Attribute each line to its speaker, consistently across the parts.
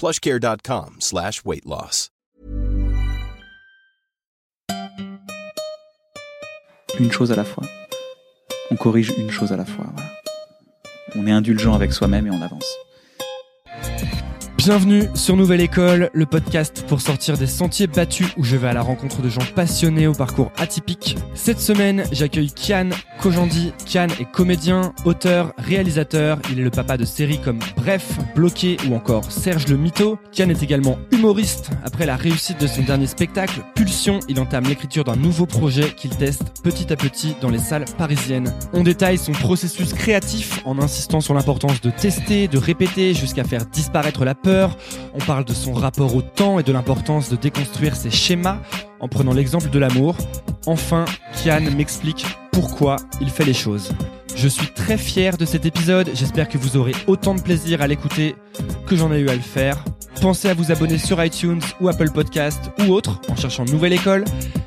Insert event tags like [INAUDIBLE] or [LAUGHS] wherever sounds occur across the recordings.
Speaker 1: plushcare.com slash weight loss.
Speaker 2: Une chose à la fois. On corrige une chose à la fois. On est indulgent avec soi-même et on avance.
Speaker 3: Bienvenue sur Nouvelle École, le podcast pour sortir des sentiers battus où je vais à la rencontre de gens passionnés au parcours atypique. Cette semaine, j'accueille Kian Kojandi. Kian est comédien, auteur, réalisateur. Il est le papa de séries comme Bref, Bloqué ou encore Serge le Mito. Kian est également humoriste. Après la réussite de son dernier spectacle, Pulsion, il entame l'écriture d'un nouveau projet qu'il teste petit à petit dans les salles parisiennes. On détaille son processus créatif en insistant sur l'importance de tester, de répéter jusqu'à faire disparaître la peur on parle de son rapport au temps et de l'importance de déconstruire ses schémas en prenant l'exemple de l'amour. Enfin, Kian m'explique pourquoi il fait les choses. Je suis très fier de cet épisode, j'espère que vous aurez autant de plaisir à l'écouter que j'en ai eu à le faire. Pensez à vous abonner sur iTunes ou Apple Podcast ou autre en cherchant Nouvelle École,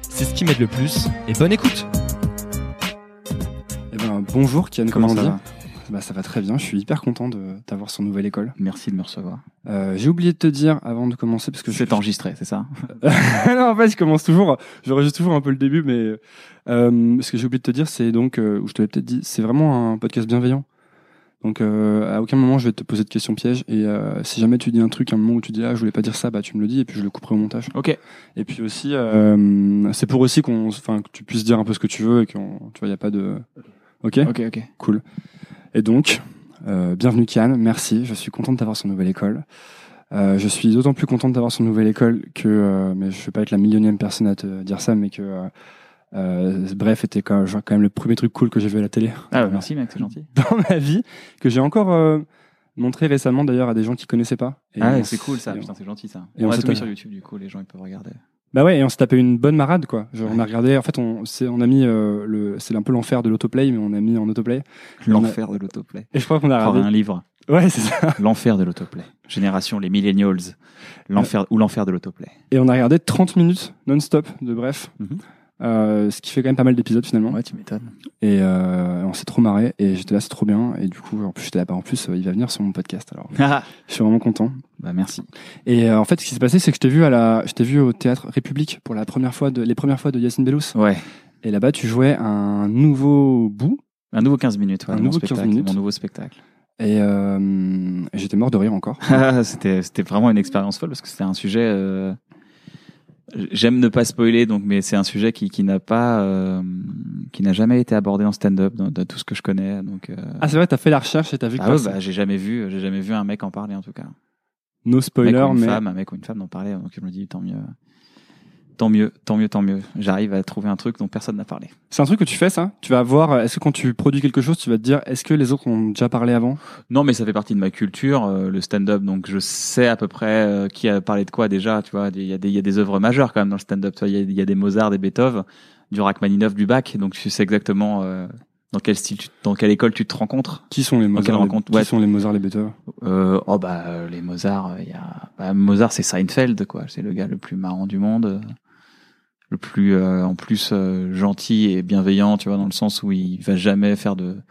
Speaker 3: c'est ce qui m'aide le plus. Et bonne écoute
Speaker 4: Eh ben, bonjour Kian,
Speaker 2: Comment
Speaker 4: comment,
Speaker 2: ça va?
Speaker 4: Bah, Ça va très bien, je suis hyper content de t'avoir sur Nouvelle École.
Speaker 2: Merci de me recevoir.
Speaker 4: Euh, J'ai oublié de te dire avant de commencer, parce que je
Speaker 2: C'est enregistré, c'est ça? [LAUGHS]
Speaker 4: Non, en fait, je commence toujours, j'enregistre toujours un peu le début, mais euh, ce que j'ai oublié de te dire, c'est donc, euh, je te peut-être dit, c'est vraiment un podcast bienveillant. Donc, euh, à aucun moment, je vais te poser de questions pièges. Et euh, si jamais tu dis un truc, à un moment où tu dis, ah, je voulais pas dire ça, bah, tu me le dis, et puis je le couperai au montage.
Speaker 2: Ok.
Speaker 4: Et puis aussi, euh, c'est pour aussi qu'on, enfin, que tu puisses dire un peu ce que tu veux et qu'on, tu vois, il y a pas de. Ok?
Speaker 2: Ok, ok.
Speaker 4: Cool. Et donc, euh, bienvenue Kian, merci. Je suis content de t'avoir sur Nouvelle École. Euh, je suis d'autant plus content de t'avoir sur Nouvelle École que, euh, mais je vais pas être la millionième personne à te dire ça, mais que bref, était quand, même le premier truc cool que j'ai vu à la télé
Speaker 2: Ah, bah, merci mec, c'est gentil. [LAUGHS]
Speaker 4: dans ma vie, que j'ai encore montré récemment d'ailleurs à des gens qui connaissaient pas. Et
Speaker 2: ah, ouais, c'est cool ça, putain, c'est gentil ça.
Speaker 4: et
Speaker 2: on
Speaker 4: on
Speaker 2: va tout mis sur YouTube du coup, les gens ils peuvent regarder.
Speaker 4: Bah ouais, et on s'est tapé une bonne marade quoi. Genre, on a regardé, en fait, on, on a mis euh, le, c'est un peu l'enfer de l'autoplay, mais on a mis en autoplay.
Speaker 2: L'enfer de l'autoplay.
Speaker 4: Et je crois qu'on a regardé.
Speaker 2: un livre.
Speaker 4: Ouais, c'est ça. [LAUGHS]
Speaker 2: L'enfer de l'autoplay. Génération, les millennials. L'enfer ou l'enfer de l'autoplay.
Speaker 4: Et on a regardé 30 minutes non-stop de bref.
Speaker 2: Mhm.
Speaker 4: Euh, ce qui fait quand même pas mal d'épisodes finalement.
Speaker 2: Ouais, tu m'étonnes.
Speaker 4: Et euh, on s'est trop marré. Et j'étais là, c'est trop bien. Et du coup, en plus, j'étais là. bah, En plus, euh, il va venir sur mon podcast. Alors, [LAUGHS]
Speaker 2: Ah,
Speaker 4: je suis vraiment content.
Speaker 2: bah merci.
Speaker 4: Et en fait, ce qui s'est passé, c'est que je t'ai vu à la, je t'ai vu au théâtre République pour la première fois de, les premières fois de Yacine Bellous.
Speaker 2: Ouais.
Speaker 4: Et là-bas, tu jouais un nouveau bout.
Speaker 2: Un nouveau 15 minutes, ouais,
Speaker 4: Un nouveau 15
Speaker 2: spectacle,
Speaker 4: minutes.
Speaker 2: mon nouveau spectacle.
Speaker 4: Et, et j'étais mort de rire encore. [LAUGHS]
Speaker 2: Ah, c'était c'était vraiment une expérience folle parce que c'était un sujet. J'aime ne pas spoiler, donc, mais c'est un sujet qui, qui n'a pas, euh, qui n'a jamais été abordé en stand-up dans, dans tout ce que je connais. Donc, euh,
Speaker 4: Ah, c'est vrai, t'as fait la recherche et t'as vu que
Speaker 2: ah ouais, bah, j'ai jamais vu, j'ai jamais vu un mec en parler en tout cas.
Speaker 4: no
Speaker 2: Un
Speaker 4: spoiler,
Speaker 2: mec ou une
Speaker 4: mais
Speaker 2: femme, un mec ou une femme en parler. Donc je me dis tant mieux, tant mieux, tant mieux, tant mieux. J'arrive à trouver un truc dont personne n'a parlé.
Speaker 4: c'est un truc que tu fais ça? Tu vas voir. Est-ce que quand tu produis quelque chose, tu vas te dire, est-ce que les autres ont déjà parlé avant?
Speaker 2: Non, mais ça fait partie de ma culture, euh, le stand-up. Donc, je sais à peu près euh, qui a parlé de quoi déjà. Tu vois, il y a des, il y a des œuvres majeures quand même dans le stand-up. Il y a, il y a des Mozart, des Beethoven, du Rachmaninoff, du Bach. Donc, tu sais exactement. euh, Dans quel style, tu- dans quelle école tu te rencontres
Speaker 4: Qui sont les Mozart les, Qui
Speaker 2: Ouais.
Speaker 4: sont les Mozart les Beethoven?
Speaker 2: Euh, Oh bah euh, les Mozart, il y a bah, Mozart, c'est Seinfeld quoi. C'est le gars le plus marrant du monde, euh, le plus euh, en plus euh, gentil et bienveillant, tu vois, dans le sens où il va jamais faire de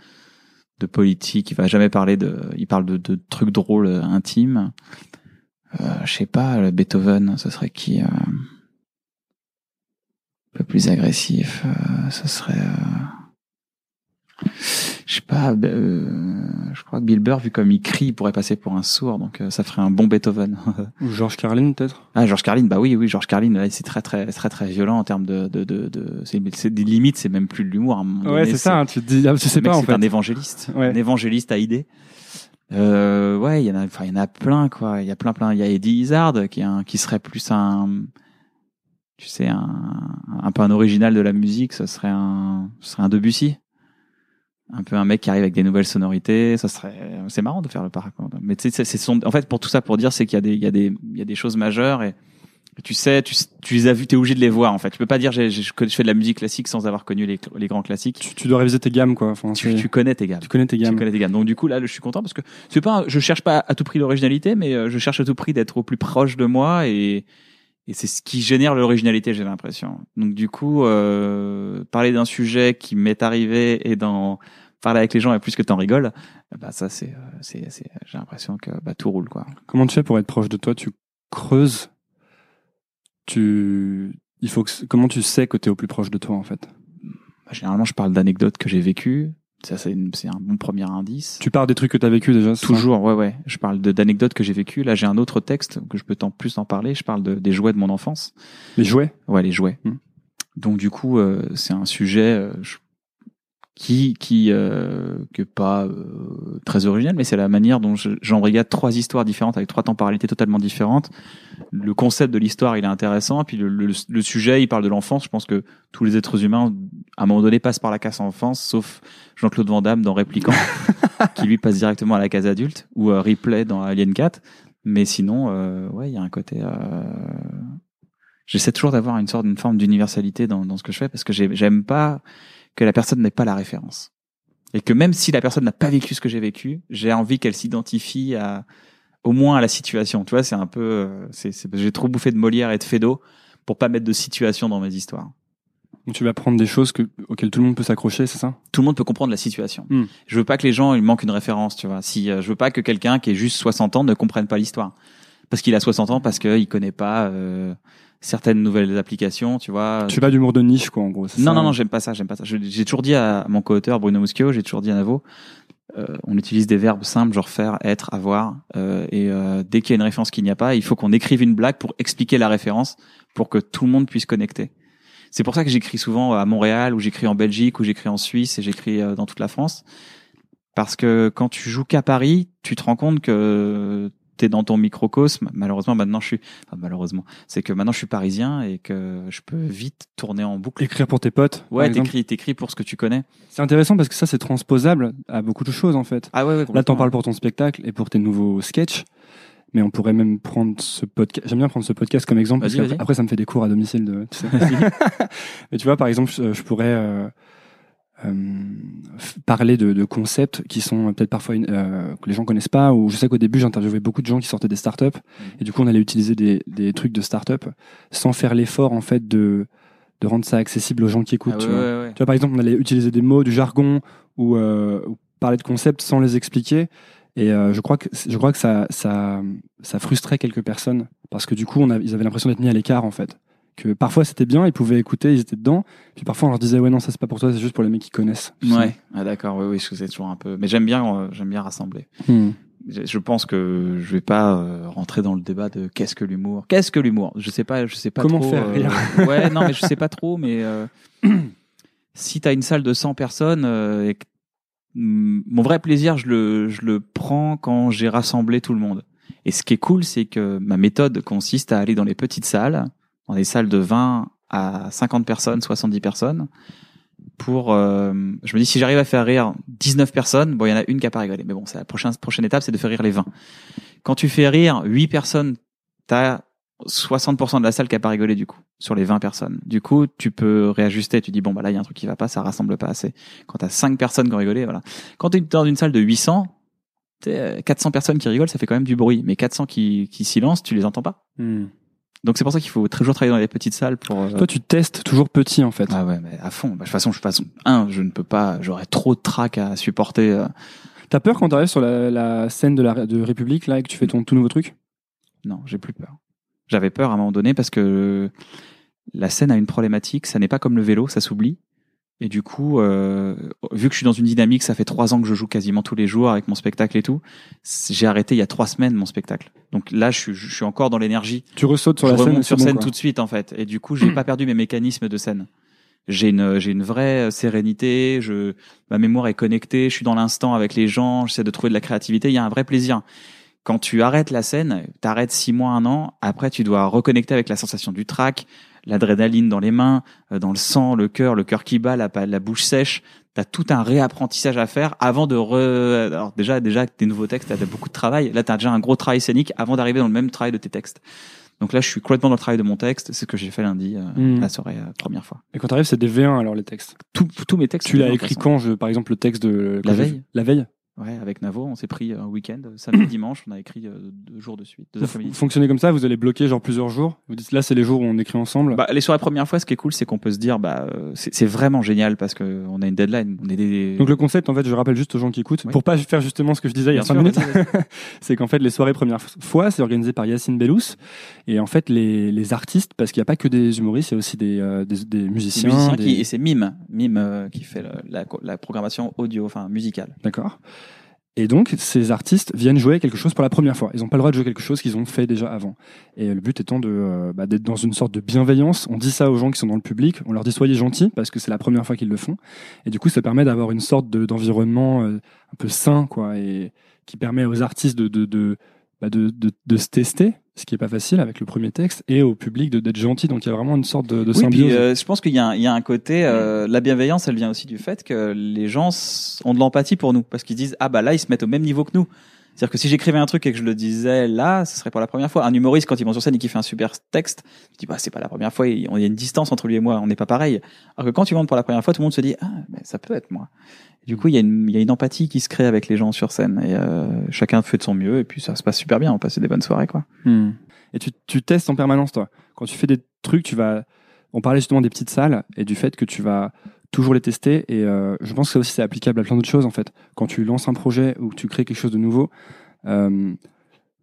Speaker 2: de politique, il va jamais parler de, il parle de, de trucs drôles, euh, intimes. Euh, je sais pas, Beethoven, ce serait qui euh, Un peu plus agressif, euh, ce serait. Je sais pas, euh, je crois que Bill Burr, vu comme il crie, il pourrait passer pour un sourd, donc euh, ça ferait un bon Beethoven. [LAUGHS]
Speaker 4: Ou George Carlin peut-être?
Speaker 2: Ah, George Carlin, bah oui, oui, George Carlin, ouais, c'est très, très, très, très violent en termes de, de, de, de c'est, c'est des limites, c'est même plus de l'humour. Moment
Speaker 4: Ouais, c'est ça. hein, tu te dis, ah, tu sais
Speaker 2: le mec,
Speaker 4: pas en
Speaker 2: c'est
Speaker 4: fait.
Speaker 2: un évangéliste,
Speaker 4: Ouais.
Speaker 2: un évangéliste à idées. Euh, ouais, il y en a, enfin, il y en a plein, quoi. Il y a plein, plein. Il y a Eddie Izzard, qui est un, qui serait plus un, tu sais, un, un peu un original de la musique. Ce serait un, ce serait un Debussy. Un peu un mec qui arrive avec des nouvelles sonorités. Ça serait, c'est marrant de faire le parcours. Mais tu sais, c'est, son, en fait, pour tout ça, pour dire, c'est qu'il y a des, il y a des, il y a des choses majeures et, tu sais, tu, tu les as vues, t'es obligé de les voir, en fait. Tu peux pas dire, j'ai- je fais de la musique classique sans avoir connu les, les grands classiques.
Speaker 4: Tu, tu dois réviser tes gammes quoi. Enfin,
Speaker 2: Tu, tu connais tes gammes.
Speaker 4: tu connais tes
Speaker 2: Tu
Speaker 4: gammes.
Speaker 2: connais tes gammes. Donc du coup là, je suis content parce que c'est pas, je cherche pas à tout prix l'originalité, mais euh, je cherche à tout prix d'être au plus proche de moi et et c'est ce qui génère l'originalité, j'ai l'impression. Donc du coup, euh, parler d'un sujet qui m'est arrivé et d'en parler avec les gens et plus que t'en rigoles, bah ça c'est euh, c'est c'est j'ai l'impression que bah tout roule quoi.
Speaker 4: Comment tu fais pour être proche de toi? Tu creuses? Tu. Il faut que. Comment tu sais que t'es au plus proche de toi en fait?
Speaker 2: Bah, généralement, je parle d'anecdotes que j'ai vécues. Ça c'est une- c'est un bon premier indice.
Speaker 4: Tu pars des trucs que t'as vécu déjà. c'est
Speaker 2: Toujours, ouais, ouais. Je parle de- d'anecdotes que j'ai vécues. Là, j'ai un autre texte que je peux en plus en parler. Je parle de, des jouets de mon enfance.
Speaker 4: Les jouets?
Speaker 2: Ouais, les jouets.
Speaker 4: Hmm.
Speaker 2: Donc du coup, euh, c'est un sujet euh, je- qui qui euh, que pas euh, très original, mais c'est la manière dont je- j'embrigade trois histoires différentes avec trois temporalités totalement différentes. Le concept de l'histoire, il est intéressant, puis le, le, le sujet, il parle de l'enfance. Je pense que tous les êtres humains, à un moment donné, passent par la case enfance, sauf Jean-Claude Van Damme dans Répliquant, [LAUGHS] qui lui passe directement à la case adulte, ou euh, Ripley dans Alien 4. Mais sinon, euh, ouais, il y a un côté. Euh... J'essaie toujours d'avoir une sorte, une forme d'universalité dans, dans ce que je fais parce que j'ai- j'aime pas que la personne n'ait pas la référence. Et que même si la personne n'a pas vécu ce que j'ai vécu, j'ai envie qu'elle s'identifie à, au moins à la situation. Tu vois, c'est un peu, euh, c'est, c'est- j'ai trop bouffé de Molière et de Fédo pour pas mettre de situation dans mes histoires.
Speaker 4: Donc tu vas prendre des choses que, auxquelles tout le monde peut s'accrocher, c'est ça?
Speaker 2: Tout le monde peut comprendre la situation.
Speaker 4: Hmm.
Speaker 2: Je veux pas que les gens, il manquent une référence, tu vois. Si, euh, je veux pas que quelqu'un qui ait juste 60 ans ne comprenne pas l'histoire. Parce qu'il a 60 ans, parce qu'il connaît pas, euh, certaines nouvelles applications, tu vois.
Speaker 4: Tu pas d'humour de niche, quoi, en gros.
Speaker 2: Non,
Speaker 4: ça
Speaker 2: non, non, j'aime pas ça, j'aime pas ça. J'ai toujours dit à mon co-auteur Bruno Muschio, j'ai toujours dit à Navo, euh, on utilise des verbes simples, genre faire, être, avoir, euh, et euh, dès qu'il y a une référence qu'il n'y a pas, il faut qu'on écrive une blague pour expliquer la référence, pour que tout le monde puisse connecter. C'est pour ça que j'écris souvent à Montréal, ou j'écris en Belgique, ou j'écris en Suisse, et j'écris euh, dans toute la France. Parce que quand tu joues qu'à Paris, tu te rends compte que t'es dans ton microcosme. Malheureusement, maintenant je suis, enfin, malheureusement, c'est que maintenant je suis parisien et que je peux vite tourner en boucle.
Speaker 4: Écrire pour tes potes.
Speaker 2: Ouais, t'écris, t'écris pour ce que tu connais.
Speaker 4: C'est intéressant parce que ça, c'est transposable à beaucoup de choses, en fait.
Speaker 2: Ah ouais, ouais.
Speaker 4: Là, t'en parles pour ton spectacle et pour tes nouveaux sketchs. Mais on pourrait même prendre ce podcast. J'aime bien prendre ce podcast comme exemple parce qu'après ça me fait des cours à domicile. De, tu sais. [LAUGHS] Mais tu vois, par exemple, je, pourrais euh, parler de, de concepts qui sont peut-être parfois une- euh, que les gens connaissent pas. Ou je sais qu'au début, j'interviewais beaucoup de gens qui sortaient des startups
Speaker 2: Mm.
Speaker 4: et du coup, on allait utiliser des, des trucs de startup sans faire l'effort en fait de de rendre ça accessible aux gens qui écoutent.
Speaker 2: Ah
Speaker 4: tu
Speaker 2: ouais,
Speaker 4: vois.
Speaker 2: ouais, ouais.
Speaker 4: Tu vois, par exemple, on allait utiliser des mots, du jargon ou, euh, ou parler de concepts sans les expliquer. Et euh, je crois que je crois que ça ça ça frustrait quelques personnes parce que du coup, on a, ils avaient l'impression d'être mis à l'écart en fait. Que parfois c'était bien, ils pouvaient écouter, ils étaient dedans. Puis parfois on leur disait ouais non ça c'est pas pour toi, c'est juste pour les mecs qui connaissent.
Speaker 2: Ouais. Ah d'accord. Oui, oui. Je sais toujours un peu. Mais j'aime bien, euh, j'aime bien rassembler.
Speaker 4: Hmm.
Speaker 2: Je je pense que je vais pas euh, rentrer dans le débat de qu'est-ce que l'humour. Qu'est-ce que l'humour? Je sais pas. Je sais pas
Speaker 4: Comment
Speaker 2: trop.
Speaker 4: faire
Speaker 2: euh,
Speaker 4: rire? [LAUGHS]
Speaker 2: Ouais. Non, mais je sais pas trop. Mais euh, [CLEARS THROAT] si t'as une salle de 100 personnes euh, et que- Hmm, mon vrai plaisir, je le, je le prends quand j'ai rassemblé tout le monde. Et ce qui est cool, c'est que ma méthode consiste à aller dans les petites salles, dans des salles de 20 à 50 personnes, 70 personnes, pour, euh, je me dis, si j'arrive à faire rire 19 personnes, bon, il y en a une qui a pas rigolé. Mais bon, c'est la prochaine, prochaine étape, c'est de faire rire les 20. Quand tu fais rire 8 personnes, t'as 60% de la salle qui a pas rigolé du coup sur les 20 personnes. Du coup, tu peux réajuster. Tu dis bon bah là il y a un truc qui va pas, ça rassemble pas assez. Quand t'as 5 personnes qui ont rigolé, voilà. Quand t'es dans une salle de 800, t'es 400 personnes qui rigolent, ça fait quand même du bruit. Mais 400 qui qui silencent, tu les entends pas.
Speaker 4: Hmm.
Speaker 2: Donc c'est pour ça qu'il faut toujours travailler dans les petites salles pour. euh,
Speaker 4: Toi, tu testes toujours petit, en fait.
Speaker 2: ah ouais, mais à fond. Bah, de toute façon, je façon un, je ne peux pas. J'aurais trop de trac à supporter. euh.
Speaker 4: T'as peur quand t'arrives sur la, la scène de la de République, là, et que tu fais ton tout nouveau truc?
Speaker 2: Non, j'ai plus peur. J'avais peur à un moment donné parce que la scène a une problématique. Ça n'est pas comme le vélo, ça s'oublie. Et du coup, euh, vu que je suis dans une dynamique, ça fait trois ans que je joue quasiment tous les jours avec mon spectacle et tout. J'ai arrêté il y a trois semaines mon spectacle. Donc là, je suis, je suis encore dans l'énergie.
Speaker 4: Tu ressautes sur
Speaker 2: je
Speaker 4: la scène
Speaker 2: sur scène tout de suite en fait. Et du coup, j'ai pas perdu mes mécanismes de scène. J'ai une, j'ai une vraie sérénité. Je, ma mémoire est connectée. Je suis dans l'instant avec les gens. J'essaie de trouver de la créativité. Il y a un vrai plaisir. Quand tu arrêtes la scène, t'arrêtes six mois, un an. Après, tu dois reconnecter avec la sensation du track, l'adrénaline dans les mains, euh, dans le sang, le cœur, le cœur qui bat, la, la bouche sèche. T'as tout un réapprentissage à faire avant de re... Alors déjà, déjà, tes nouveaux textes, t'as beaucoup de travail. Là, t'as déjà un gros travail scénique avant d'arriver dans le même travail de tes textes. Donc là, je suis complètement dans le travail de mon texte. C'est ce que j'ai fait lundi, euh,
Speaker 4: Mm.
Speaker 2: la soirée, euh, première fois.
Speaker 4: Et quand t'arrives, c'est des V1 alors les textes.
Speaker 2: Tous, tous mes textes.
Speaker 4: Tu l'as écrit quand, je, par exemple, le texte de
Speaker 2: La veille.
Speaker 4: La veille.
Speaker 2: Ouais, avec Navo, on s'est pris un week-end, samedi, [CLEARS THROAT] dimanche, on a écrit euh, deux jours de suite, deux
Speaker 4: Vous
Speaker 2: après-midi.
Speaker 4: fonctionnez comme ça, vous allez bloquer genre plusieurs jours. Vous dites là, c'est les jours où on écrit ensemble.
Speaker 2: Bah, les soirées première fois, ce qui est cool, c'est qu'on peut se dire, bah, euh, c'est vraiment génial parce que on a une deadline, on est des.
Speaker 4: Donc le concept, en fait, je rappelle juste aux gens qui écoutent,
Speaker 2: Oui.
Speaker 4: pour pas faire justement ce que je disais il y a
Speaker 2: Bien
Speaker 4: 5
Speaker 2: sûr,
Speaker 4: minutes, [LAUGHS] c'est qu'en fait les soirées première fois, c'est organisé par Yacine Bellous, et en fait les, les artistes, parce qu'il n'y a pas que des humoristes, il y a aussi des, euh, des, des
Speaker 2: Des
Speaker 4: musiciens.
Speaker 2: qui, et c'est Mime, Mime euh, qui fait le- la, la programmation audio, enfin musicale.
Speaker 4: D'accord. Et donc, ces artistes viennent jouer quelque chose pour la première fois. Ils n'ont pas le droit de jouer quelque chose qu'ils ont fait déjà avant. Et le but étant euh, bah, d'être dans une sorte de bienveillance. On dit ça aux gens qui sont dans le public. On leur dit soyez gentils parce que c'est la première fois qu'ils le font. Et du coup, ça permet d'avoir une sorte de- d'environnement euh, un peu sain, quoi, et qui permet aux artistes de de de, bah, de, de se tester, ce qui est pas facile avec le premier texte, et au public de d'être gentil. Donc il y a vraiment une sorte de, de
Speaker 2: Oui,
Speaker 4: symbiose.
Speaker 2: puis euh, je pense qu'il y, a un- il y a un côté, euh, la bienveillance, elle vient aussi du fait que les gens ont de l'empathie pour nous, parce qu'ils disent ah bah là ils se mettent au même niveau que nous. C'est-à-dire que si j'écrivais un truc et que je le disais là, ce serait pour la première fois. Un humoriste quand il monte sur scène et qu'il fait un super texte, je dis bah c'est pas la première fois, il il y a une distance entre lui et moi, on n'est pas pareil. Alors que quand tu montes pour la première fois, tout le monde se dit ah mais ça peut être moi. Du coup il y a une il y a une empathie qui se crée avec les gens sur scène et euh, chacun fait de son mieux et puis ça se passe super bien, on passe des bonnes soirées quoi.
Speaker 4: Hmm. Et tu, tu testes en permanence, toi? Quand tu fais des trucs, tu vas. On parlait justement des petites salles et du fait que tu vas toujours les tester. Et euh, je pense que ça aussi c'est applicable à plein d'autres choses en fait. Quand tu lances un projet ou que tu crées quelque chose de nouveau, euh,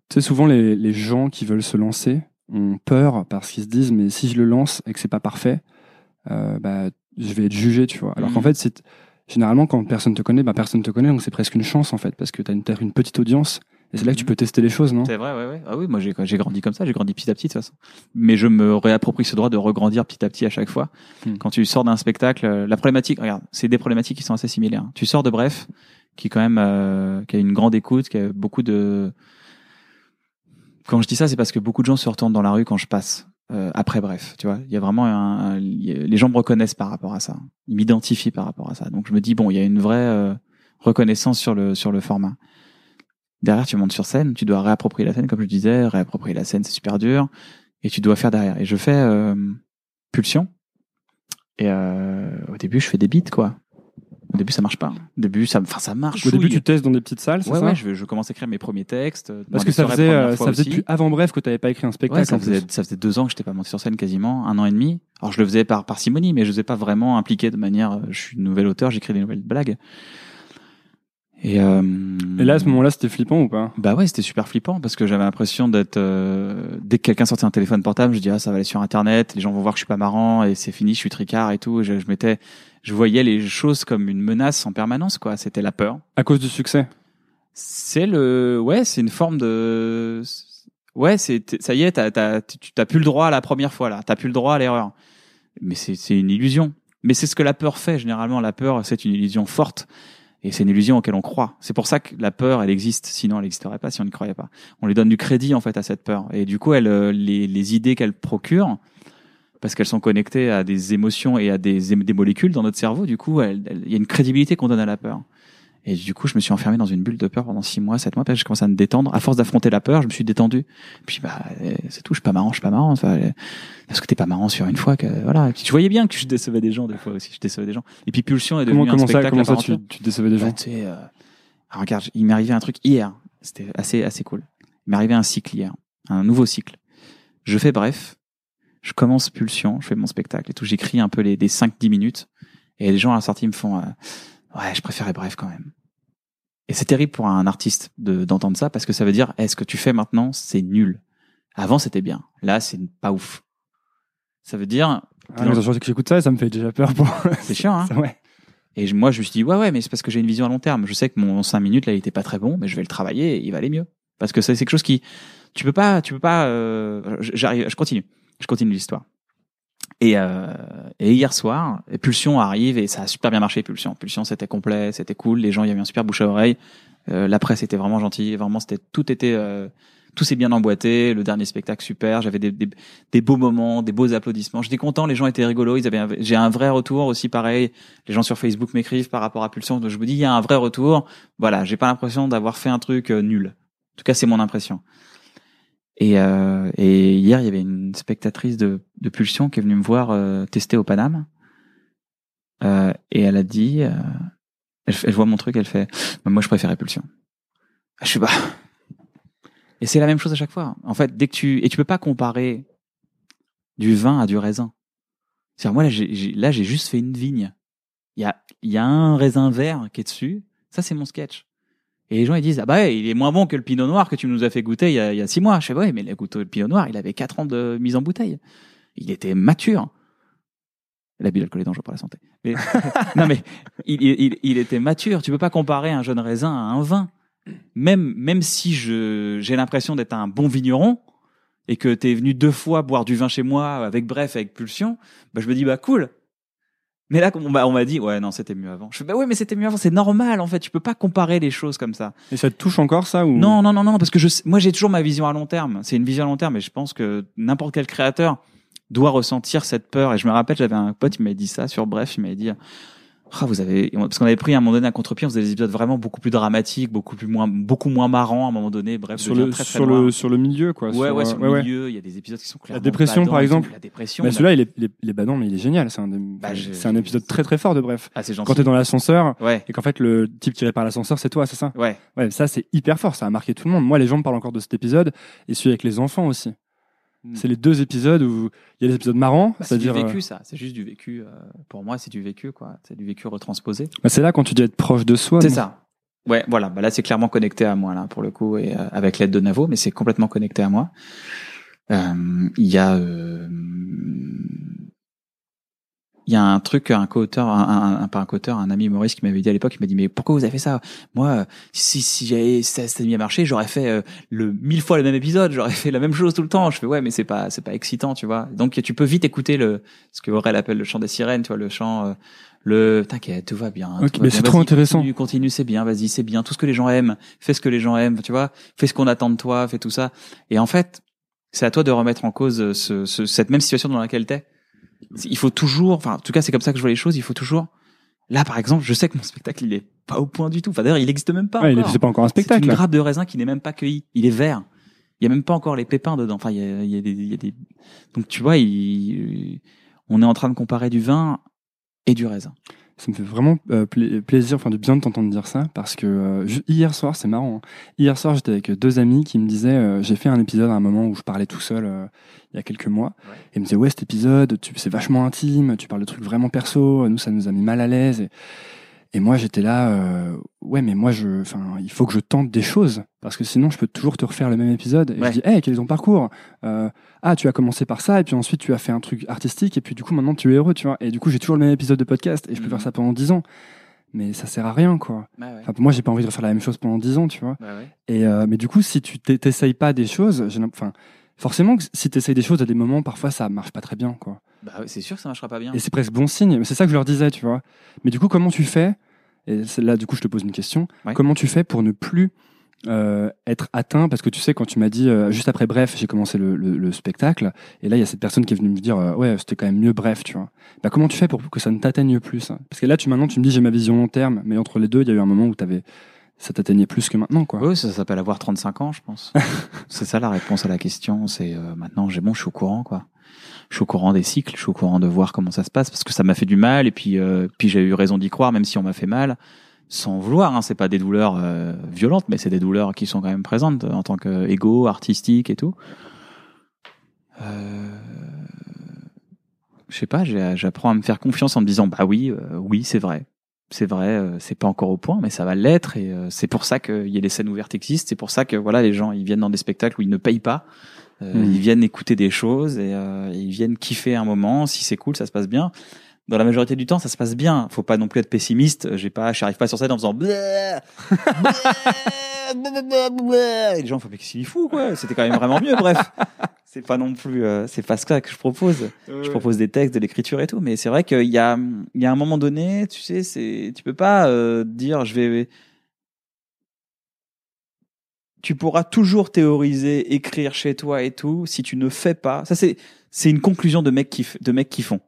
Speaker 4: tu sais souvent les, les gens qui veulent se lancer ont peur parce qu'ils se disent mais si je le lance et que c'est pas parfait, euh, bah je vais être jugé, tu vois. Alors qu'en fait c'est généralement quand personne te connaît, bah personne te connaît donc c'est presque une chance en fait parce que tu as une, t'as une petite audience et c'est là que tu
Speaker 2: Mhm.
Speaker 4: peux tester les choses, non?
Speaker 2: C'est vrai, ouais, ouais. Ah oui, moi j'ai j'ai grandi comme ça, j'ai grandi petit à petit de toute façon. Mais je me réapproprie ce droit de regrandir petit à petit à chaque fois.
Speaker 4: Hmm.
Speaker 2: Quand tu sors d'un spectacle, euh, la problématique, regarde, c'est des problématiques qui sont assez similaires. Tu sors de Bref, qui quand même euh, qui a une grande écoute, qui a beaucoup de. Quand je dis ça, c'est parce que beaucoup de gens se retournent dans la rue quand je passe. Euh, après bref, tu vois, il y a vraiment un, les gens me reconnaissent par rapport à ça, ils m'identifient par rapport à ça. Donc je me dis bon, il y a une vraie euh, reconnaissance sur le sur le format. Derrière, tu montes sur scène, tu dois réapproprier la scène, comme je disais, réapproprier la scène, c'est super dur, et tu dois faire derrière. Et je fais euh, Pulsion, et euh, au début, je fais des beats, quoi. Au début, ça marche pas. Au début, ça, enfin, ça marche.
Speaker 4: Au début, tu testes dans des petites salles, c'est
Speaker 2: ouais,
Speaker 4: ça
Speaker 2: ouais, je, je commence à écrire mes premiers textes.
Speaker 4: Parce que ça faisait, euh, ça faisait depuis avant bref que tu n'avais pas écrit un spectacle.
Speaker 2: Ouais, ça faisait, ça faisait deux ans que j'étais pas monté sur scène quasiment, un an et demi. Alors je le faisais par parcimonie, mais je faisais pas vraiment impliqué de manière. euh, Je suis nouvel auteur, j'écris des nouvelles blagues. Et, euh,
Speaker 4: Et là, à ce moment-là, c'était flippant ou pas?
Speaker 2: Bah ouais, c'était super flippant parce que j'avais l'impression d'être euh, dès que quelqu'un sortait un téléphone portable, je dis ah ça va aller sur internet, les gens vont voir que je suis pas marrant et c'est fini, je suis tricard et tout. Je, je m'étais, je voyais les choses comme une menace en permanence quoi. C'était la peur.
Speaker 4: À cause du succès?
Speaker 2: C'est le, ouais, c'est une forme de, ouais, c'est, ça y est, t'as, t'as, tu t'as plus le droit à la première fois là, t'as plus le droit à l'erreur. Mais c'est, c'est une illusion. Mais c'est ce que la peur fait généralement. La peur, c'est une illusion forte. Et c'est une illusion auquel on croit. C'est pour ça que la peur, elle existe. Sinon, elle n'existerait pas si on n'y croyait pas. On lui donne du crédit, en fait, à cette peur. Et du coup, elle, euh, les, idées qu'elle procure, parce qu'elles sont connectées à des émotions et à des, des molécules dans notre cerveau, du coup, il y a une crédibilité qu'on donne à la peur. Et du coup, je me suis enfermé dans une bulle de peur pendant six mois, sept mois. Puis j'ai commencé à me détendre. À force d'affronter la peur, je me suis détendu. Puis bah, euh, c'est tout. Je suis pas marrant, je suis pas marrant. Enfin, euh, parce que t'es pas marrant sur une fois que voilà. Et puis, je voyais bien que je décevais des gens des fois aussi. Je décevais des gens. Et puis Pulsion est devenu
Speaker 4: Comment,
Speaker 2: un
Speaker 4: comment ça,
Speaker 2: spectacle
Speaker 4: comment
Speaker 2: à
Speaker 4: ça tu, tu décevais des gens
Speaker 2: Bah, tu euh, alors, regarde, il m'est arrivé un truc hier. C'était assez assez cool. Il m'est arrivé un cycle hier, un nouveau cycle. Je fais bref. Je commence Pulsion, je fais mon spectacle et tout. J'écris un peu les des 5-10 minutes et les gens à la sortie me font euh, ouais, je préférais bref quand même. Et c'est terrible pour un artiste de d'entendre ça parce que ça veut dire est-ce que tu fais maintenant c'est nul. Avant c'était bien, là c'est pas ouf. Ça veut dire
Speaker 4: Ah, mais quand j'écoute ça, ça me fait déjà peur pour.
Speaker 2: c'est chiant hein.
Speaker 4: Ça, [LAUGHS] ouais.
Speaker 2: Et moi, je me suis dit, ouais, ouais, mais c'est parce que j'ai une vision à long terme. Je sais que mon 5 minutes, là, il était pas très bon, mais je vais le travailler et il va aller mieux. Parce que ça, c'est quelque chose qui, tu peux pas, tu peux pas, euh, j'arrive, je continue. Je continue l'histoire. Et, euh, et hier soir, Pulsion arrive et ça a super bien marché, Pulsion. Pulsion, c'était complet, c'était cool. Les gens, y avait un super bouche à oreille. Euh, la presse était vraiment gentille. Vraiment, c'était, tout était, euh, tout s'est bien emboîté. Le dernier spectacle, super. J'avais des, des, des beaux moments, des beaux applaudissements. J'étais content. Les gens étaient rigolos. Ils avaient, j'ai un vrai retour aussi, pareil. Les gens sur Facebook m'écrivent par rapport à Pulsion. Donc je me dis, il y a un vrai retour. Voilà, j'ai pas l'impression d'avoir fait un truc euh, nul. En tout cas, c'est mon impression. Et, euh, et hier, il y avait une spectatrice de, de Pulsion qui est venue me voir euh, tester au Paname. Euh, et elle a dit, euh, elle, elle voit mon truc, elle fait, Bah, moi je préférais Pulsion. Je suis bah. Et c'est la même chose à chaque fois. En fait, dès que tu et tu peux pas comparer du vin à du raisin. C'est moi là, j'ai j'ai- là j'ai juste fait une vigne. Il y a il y a un raisin vert qui est dessus. Ça c'est mon sketch. Et les gens ils disent ah bah ouais, il est moins bon que le pinot noir que tu nous as fait goûter il y a, il y a six mois. Je fais ouais mais le le pinot noir il avait quatre ans de mise en bouteille. Il était mature. L'abus d'alcool est dangereux pour la santé. Mais, [LAUGHS] non mais il, il, il était mature. Tu peux pas comparer un jeune raisin à un vin. Même même si je j'ai l'impression d'être un bon vigneron et que t'es venu deux fois boire du vin chez moi avec bref avec pulsion, bah je me dis bah cool. Mais là on m'a on m'a dit ouais non c'était mieux avant. Je fais bah ouais mais c'était mieux avant c'est normal en fait tu peux pas comparer les choses comme ça.
Speaker 4: Et ça te touche encore ça ou?
Speaker 2: Non, non, non, non, parce que je, moi j'ai toujours ma vision à long terme. C'est une vision à long terme, et je pense que n'importe quel créateur doit ressentir cette peur. Et je me rappelle, j'avais un pote, il m'avait dit ça sur Bref, il m'avait dit, ah, vous avez, parce qu'on avait pris à un moment donné un contre-pied, on faisait des épisodes vraiment beaucoup plus dramatiques, beaucoup plus moins, beaucoup moins marrants à un moment donné. Bref,
Speaker 4: sur le
Speaker 2: très,
Speaker 4: sur le sur le milieu quoi.
Speaker 2: Ouais, ouais, sur le milieu, il y a des épisodes qui sont clairement
Speaker 4: dépression,
Speaker 2: badants
Speaker 4: par exemple.
Speaker 2: La dépression.
Speaker 4: Mais
Speaker 2: la-
Speaker 4: celui-là, il est, il est, il est badant, mais il est génial. C'est un,
Speaker 2: Bah,
Speaker 4: c'est un épisode très très fort de Bref.
Speaker 2: Ah, c'est gentil.
Speaker 4: Quand t'es dans l'ascenseur
Speaker 2: Ouais,
Speaker 4: et qu'en fait le type qui répare l'ascenseur, c'est toi, c'est ça?
Speaker 2: Ouais.
Speaker 4: Ouais, ça c'est hyper fort. Ça a marqué tout le monde. Moi, les gens me parlent encore de cet épisode et celui avec les enfants aussi.
Speaker 2: Mm.
Speaker 4: C'est les deux épisodes où il y a les épisodes marrants,
Speaker 2: Bah, c'est du vécu,
Speaker 4: euh,
Speaker 2: ça. C'est juste du vécu. euh, pour moi, c'est du vécu, quoi. C'est du vécu retransposé.
Speaker 4: bah, c'est là quand tu dis être proche de soi.
Speaker 2: C'est ça. Ouais, voilà. Bah là, c'est clairement connecté à moi là pour le coup et euh, avec l'aide de Navo, mais c'est complètement connecté à moi. Il y a, il y a un truc, un co-auteur, un, un, un- pas un co-auteur, un ami humoriste qui m'avait dit à l'époque, il m'a dit mais pourquoi vous avez fait ça? Moi, euh, si si j'avais ça s'était mis à marcher, j'aurais fait euh, le mille fois le même épisode, j'aurais fait la même chose tout le temps. Je fais ouais, mais c'est pas c'est pas excitant, tu vois. Donc tu peux vite écouter le ce que Aurel appelle le chant des sirènes, tu vois, le chant. euh, le t'inquiète tout va bien
Speaker 4: Ok,
Speaker 2: tout va
Speaker 4: mais
Speaker 2: bien,
Speaker 4: c'est trop intéressant.
Speaker 2: continue, continue c'est bien vas-y c'est bien tout ce que les gens aiment fais ce que les gens aiment tu vois fais ce qu'on attend de toi fais tout ça et en fait c'est à toi de remettre en cause ce, ce- cette même situation dans laquelle t'es il faut toujours enfin en tout cas c'est comme ça que je vois les choses il faut toujours là par exemple je sais que mon spectacle il est pas au point du tout enfin d'ailleurs il existe même pas
Speaker 4: Ouais,
Speaker 2: encore.
Speaker 4: c'est pas encore un
Speaker 2: c'est
Speaker 4: spectacle.
Speaker 2: une
Speaker 4: là.
Speaker 2: grappe de raisin qui n'est même pas cueillie il est vert il y a même pas encore les pépins dedans enfin il y a, il y a des il y a des donc tu vois il, on est en train de comparer du vin et du raisin
Speaker 4: Ça me fait vraiment euh, pla- plaisir, enfin du bien de t'entendre dire ça, parce que euh, hier soir, c'est marrant. hein. Hier soir, j'étais avec deux amis qui me disaient, euh, j'ai fait un épisode à un moment où je parlais tout seul euh, il y a quelques mois, et ils me disaient ouais cet épisode, c'est vachement intime, tu parles de trucs vraiment perso, nous ça nous a mis mal à l'aise. Et, et moi j'étais là, euh, ouais mais moi je, enfin il faut que je tente des choses, parce que sinon je peux toujours te refaire le même épisode. Et
Speaker 2: Ouais.
Speaker 4: je dis, hey quel est ton parcours? Euh, Ah tu as commencé par ça, et puis ensuite tu as fait un truc artistique, et puis du coup maintenant tu es heureux, tu vois. Et du coup j'ai toujours le même épisode de podcast, et je peux
Speaker 2: Mhm.
Speaker 4: faire ça pendant dix ans. Mais ça sert à rien, quoi. Enfin, pour moi, j'ai pas envie de refaire la même chose pendant 10 ans, tu vois. Et euh, mais du coup, si tu t'e- t'essayes pas des choses, enfin, forcément, que si t'essayes des choses à des moments, parfois ça marche pas très bien, quoi.
Speaker 2: Bah ouais, c'est sûr que ça marchera pas bien.
Speaker 4: Et c'est presque bon signe. Mais c'est ça que je leur disais, tu vois. Mais du coup, comment tu fais Et là, du coup, je te pose une question.
Speaker 2: Ouais.
Speaker 4: Comment tu fais pour ne plus euh, être atteint? Parce que tu sais quand tu m'as dit euh, juste après bref j'ai commencé le, le, le spectacle et là il y a cette personne qui est venue me dire euh, ouais c'était quand même mieux bref tu vois bah comment tu fais pour que ça ne t'atteigne plus hein parce que là tu maintenant tu me dis j'ai ma vision long terme mais entre les deux il y a eu un moment où t'avais ça t'atteignait plus que maintenant quoi
Speaker 2: Oui, ça s'appelle avoir 35 ans, je pense. [LAUGHS] c'est ça la réponse à la question. C'est euh, maintenant, j'ai bon, je suis au courant, quoi. Je suis au courant des cycles, je suis au courant de voir comment ça se passe, parce que ça m'a fait du mal, et puis, euh, puis j'ai eu raison d'y croire, même si on m'a fait mal, sans vouloir. Hein, c'est pas des douleurs euh, violentes, mais c'est des douleurs qui sont quand même présentes en tant qu'ego, artistique et tout. Euh, je sais pas, j'apprends à me faire confiance en me disant, bah oui, euh, oui, c'est vrai c'est vrai, euh, c'est pas encore au point, mais ça va l'être et euh, c'est pour ça qu'il y a les scènes ouvertes existent. C'est pour ça que voilà, les gens ils viennent dans des spectacles où ils ne payent pas, Euh,
Speaker 4: Mhm.
Speaker 2: ils viennent écouter des choses et euh, ils viennent kiffer un moment. Si c'est cool, ça se passe bien. Dans la majorité du temps, ça se passe bien. Faut pas non plus être pessimiste. J'ai pas, j'arrive pas sur scène en faisant. Bleh, bleh, bleh. Et les gens font mais qu'est-ce qu'il est fou quoi. C'était quand même vraiment mieux. Bref, [LAUGHS] c'est pas non plus, euh, c'est pas ça que je propose. Je propose des textes, de l'écriture et tout, mais c'est vrai qu'il y a, il y a un moment donné, tu sais, c'est, tu peux pas euh, dire, je vais, tu pourras toujours théoriser, écrire chez toi et tout, si tu ne fais pas. Ça c'est, c'est une conclusion de mecs qui, de mecs qui font.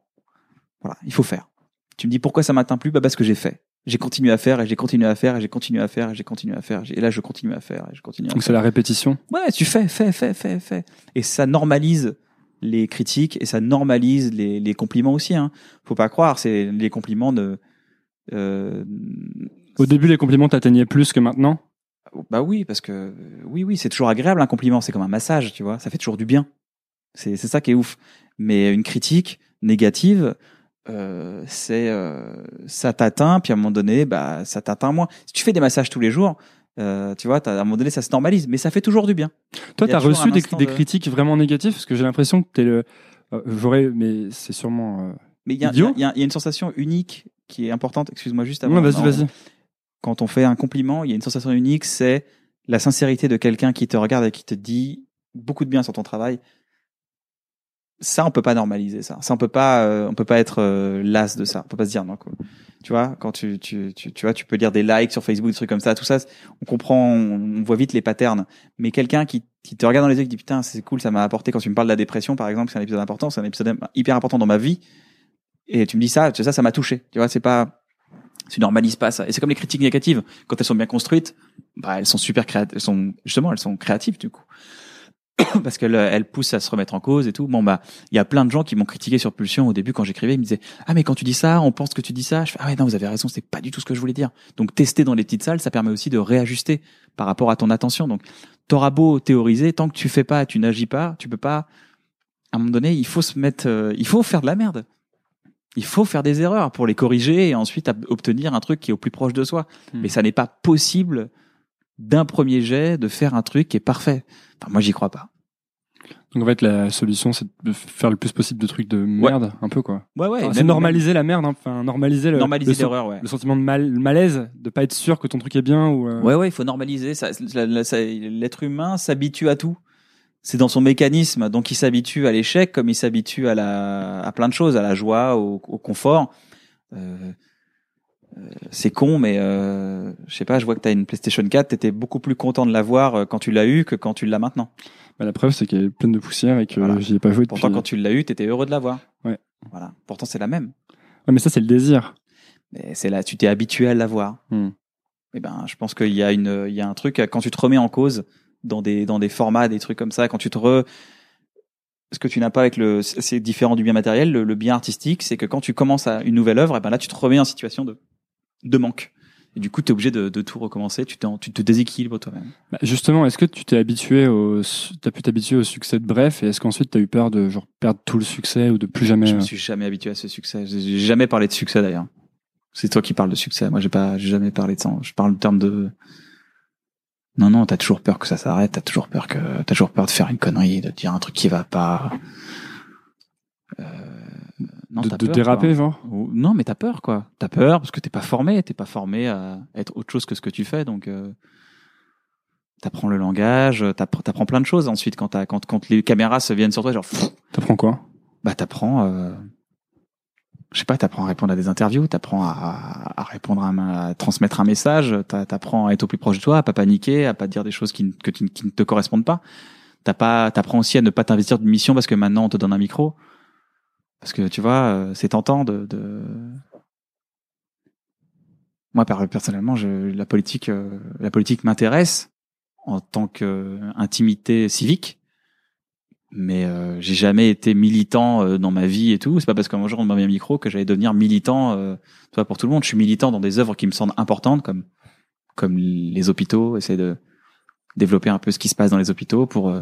Speaker 2: Voilà, il faut faire. Tu me dis pourquoi ça m'atteint plus, bah parce que j'ai fait. J'ai continué à faire et j'ai continué à faire et j'ai continué à faire et j'ai continué à faire et là je continue à faire et je continue à
Speaker 4: donc c'est la répétition?
Speaker 2: Ouais, tu fais, fais, fais, fais, fais. Et ça normalise les critiques et ça normalise les, les compliments aussi. Hein. Faut pas croire, c'est les compliments de. Euh,
Speaker 4: au début les compliments t'atteignaient plus que maintenant?
Speaker 2: Bah oui, parce que oui, oui, c'est toujours agréable un compliment. C'est comme un massage, tu vois. Ça fait toujours du bien. C'est c'est ça qui est ouf. Mais une critique négative, euh, c'est euh, ça t'atteint, puis à un moment donné, bah ça t'atteint moins. Si tu fais des massages tous les jours, euh, tu vois, à un moment donné, ça se normalise, mais ça fait toujours du bien.
Speaker 4: Toi,
Speaker 2: Il y a
Speaker 4: t'as
Speaker 2: toujours
Speaker 4: reçu des,
Speaker 2: instant
Speaker 4: des
Speaker 2: de-
Speaker 4: critiques vraiment négatives parce que j'ai l'impression que t'es le. euh, J'aurais, mais c'est sûrement. euh,
Speaker 2: Mais il y a,
Speaker 4: Idiot
Speaker 2: il y a- il y a une sensation unique qui est importante. Excuse-moi juste avant.
Speaker 4: Vas-y, vas-y.
Speaker 2: Quand on fait un compliment, il y a une sensation unique, c'est la sincérité de quelqu'un qui te regarde et qui te dit beaucoup de bien sur ton travail. Ça, on peut pas normaliser ça. Ça, on peut pas, euh, on peut pas être euh, las de ça. On peut pas se dire non. Quoi. Tu vois, quand tu, tu, tu, tu vois, tu peux lire des likes sur Facebook, des trucs comme ça, tout ça, on comprend, on, voit vite les patterns. Mais quelqu'un qui, qui te regarde dans les yeux et qui dit putain, c'est cool, ça m'a apporté quand tu me parles de la dépression, par exemple, c'est un épisode important, c'est un épisode hyper important dans ma vie. Et tu me dis ça, ça, ça m'a touché. Tu vois, c'est pas, tu normalises pas ça. Et c'est comme les critiques négatives. Quand elles sont bien construites, bah, elles sont super créatives, elles sont, justement, elles sont créatives, du coup. [COUGHS] Parce qu'elles, elles poussent à se remettre en cause et tout. Bon, bah, il y a plein de gens qui m'ont critiqué sur Pulsion au début quand j'écrivais. Ils me disaient, ah, mais quand tu dis ça, on pense que tu dis ça. Je fais, ah ouais, non, vous avez raison, c'est pas du tout ce que je voulais dire. Donc, tester dans les petites salles, ça permet aussi de réajuster par rapport à ton attention. Donc, t'auras beau théoriser, tant que tu fais pas, tu n'agis pas, tu peux pas, à un moment donné, il faut se mettre, euh, il faut faire de la merde. Il faut faire des erreurs pour les corriger et ensuite obtenir un truc qui est au plus proche de soi.
Speaker 4: Hmm.
Speaker 2: Mais ça n'est pas possible d'un premier jet de faire un truc qui est parfait. Enfin, moi, j'y crois pas.
Speaker 4: Donc en fait, la solution, c'est de faire le plus possible de trucs de merde, un peu quoi.
Speaker 2: Ouais, ouais.
Speaker 4: Enfin, c'est
Speaker 2: même-
Speaker 4: normaliser la merde, hein. enfin normaliser le,
Speaker 2: normaliser
Speaker 4: le, sen-
Speaker 2: ouais.
Speaker 4: le sentiment de mal, le malaise, de pas être sûr que ton truc est bien ou. euh,
Speaker 2: Ouais, ouais, il faut normaliser. Ça, L'être humain s'habitue à tout. C'est dans son mécanisme. Donc, il s'habitue à l'échec comme il s'habitue à la, à plein de choses, à la joie, au, au confort. Euh, c'est con, mais euh, je sais pas. Je vois que t'as une PlayStation 4. T'étais beaucoup plus content de l'avoir euh, quand tu l'as eu que quand tu l'as maintenant.
Speaker 4: Bah, la preuve, c'est qu'elle est pleine de poussière et que
Speaker 2: Voilà.
Speaker 4: j'y ai pas joué depuis.
Speaker 2: Pourtant, quand tu l'as eu, t'étais heureux de l'avoir.
Speaker 4: Ouais.
Speaker 2: Voilà. Pourtant, c'est la même.
Speaker 4: Ouais, mais ça, c'est le désir.
Speaker 2: Mais c'est là, tu t'es habitué à l'avoir.
Speaker 4: Hmm.
Speaker 2: Eh ben, je pense qu'il y a une, il y a un truc quand tu te remets en cause dans des, dans des formats, des trucs comme ça, quand tu te re, ce que tu n'as pas avec le, c'est différent du bien matériel, le, le bien artistique, c'est que quand tu commences à une nouvelle œuvre, eh ben là, tu te remets en situation de, de manque. Et du coup, tu es obligé de, de tout recommencer, tu, tu te déséquilibres toi-même.
Speaker 4: Bah, justement, est-ce que tu t'es habitué au, t'as pu t'habituer au succès de Bref et est-ce qu'ensuite t'as eu peur de genre perdre tout le succès ou de plus jamais.
Speaker 2: Je me
Speaker 4: euh,
Speaker 2: suis jamais habitué à ce succès. J'ai j'ai jamais parlé de succès d'ailleurs. C'est toi qui parles de succès. Moi, j'ai pas, j'ai jamais parlé de ça. Je parle en termes de. Non, non, t'as toujours peur que ça s'arrête. T'as toujours peur que, t'as toujours peur de faire une connerie, de dire un truc qui va pas. Euh, non,
Speaker 4: de, de
Speaker 2: peur,
Speaker 4: déraper,
Speaker 2: quoi.
Speaker 4: genre.
Speaker 2: Non, mais t'as peur, quoi. T'as peur parce que t'es pas formé. T'es pas formé à être autre chose que ce que tu fais, donc. Euh... T'apprends le langage, t'appr- t'apprends plein de choses ensuite quand, t'as- quand, quand les caméras se viennent sur toi, genre, pff,
Speaker 4: T'apprends quoi?
Speaker 2: Bah t'apprends euh, je sais pas, t'apprends à répondre à des interviews, t'apprends à, à répondre à, un- à transmettre un message, t'a- t'apprends à être au plus proche de toi, à pas paniquer, à pas dire des choses qui, ne- que tu- qui ne te correspondent pas. T'as pas, t'apprends aussi à ne pas t'investir d'une mission parce que maintenant on te donne un micro. Parce que tu vois, euh, c'est tentant de, de... Moi, per- personnellement, je, la politique, euh, la politique m'intéresse en tant qu'intimité civique mais euh, j'ai jamais été militant euh, dans ma vie et tout. C'est pas parce qu'un jour on m'a mis un micro que j'allais devenir militant. Euh, vois, pour tout le monde, je suis militant dans des œuvres qui me semblent importantes, comme comme les hôpitaux. Essayer de développer un peu ce qui se passe dans les hôpitaux pour euh,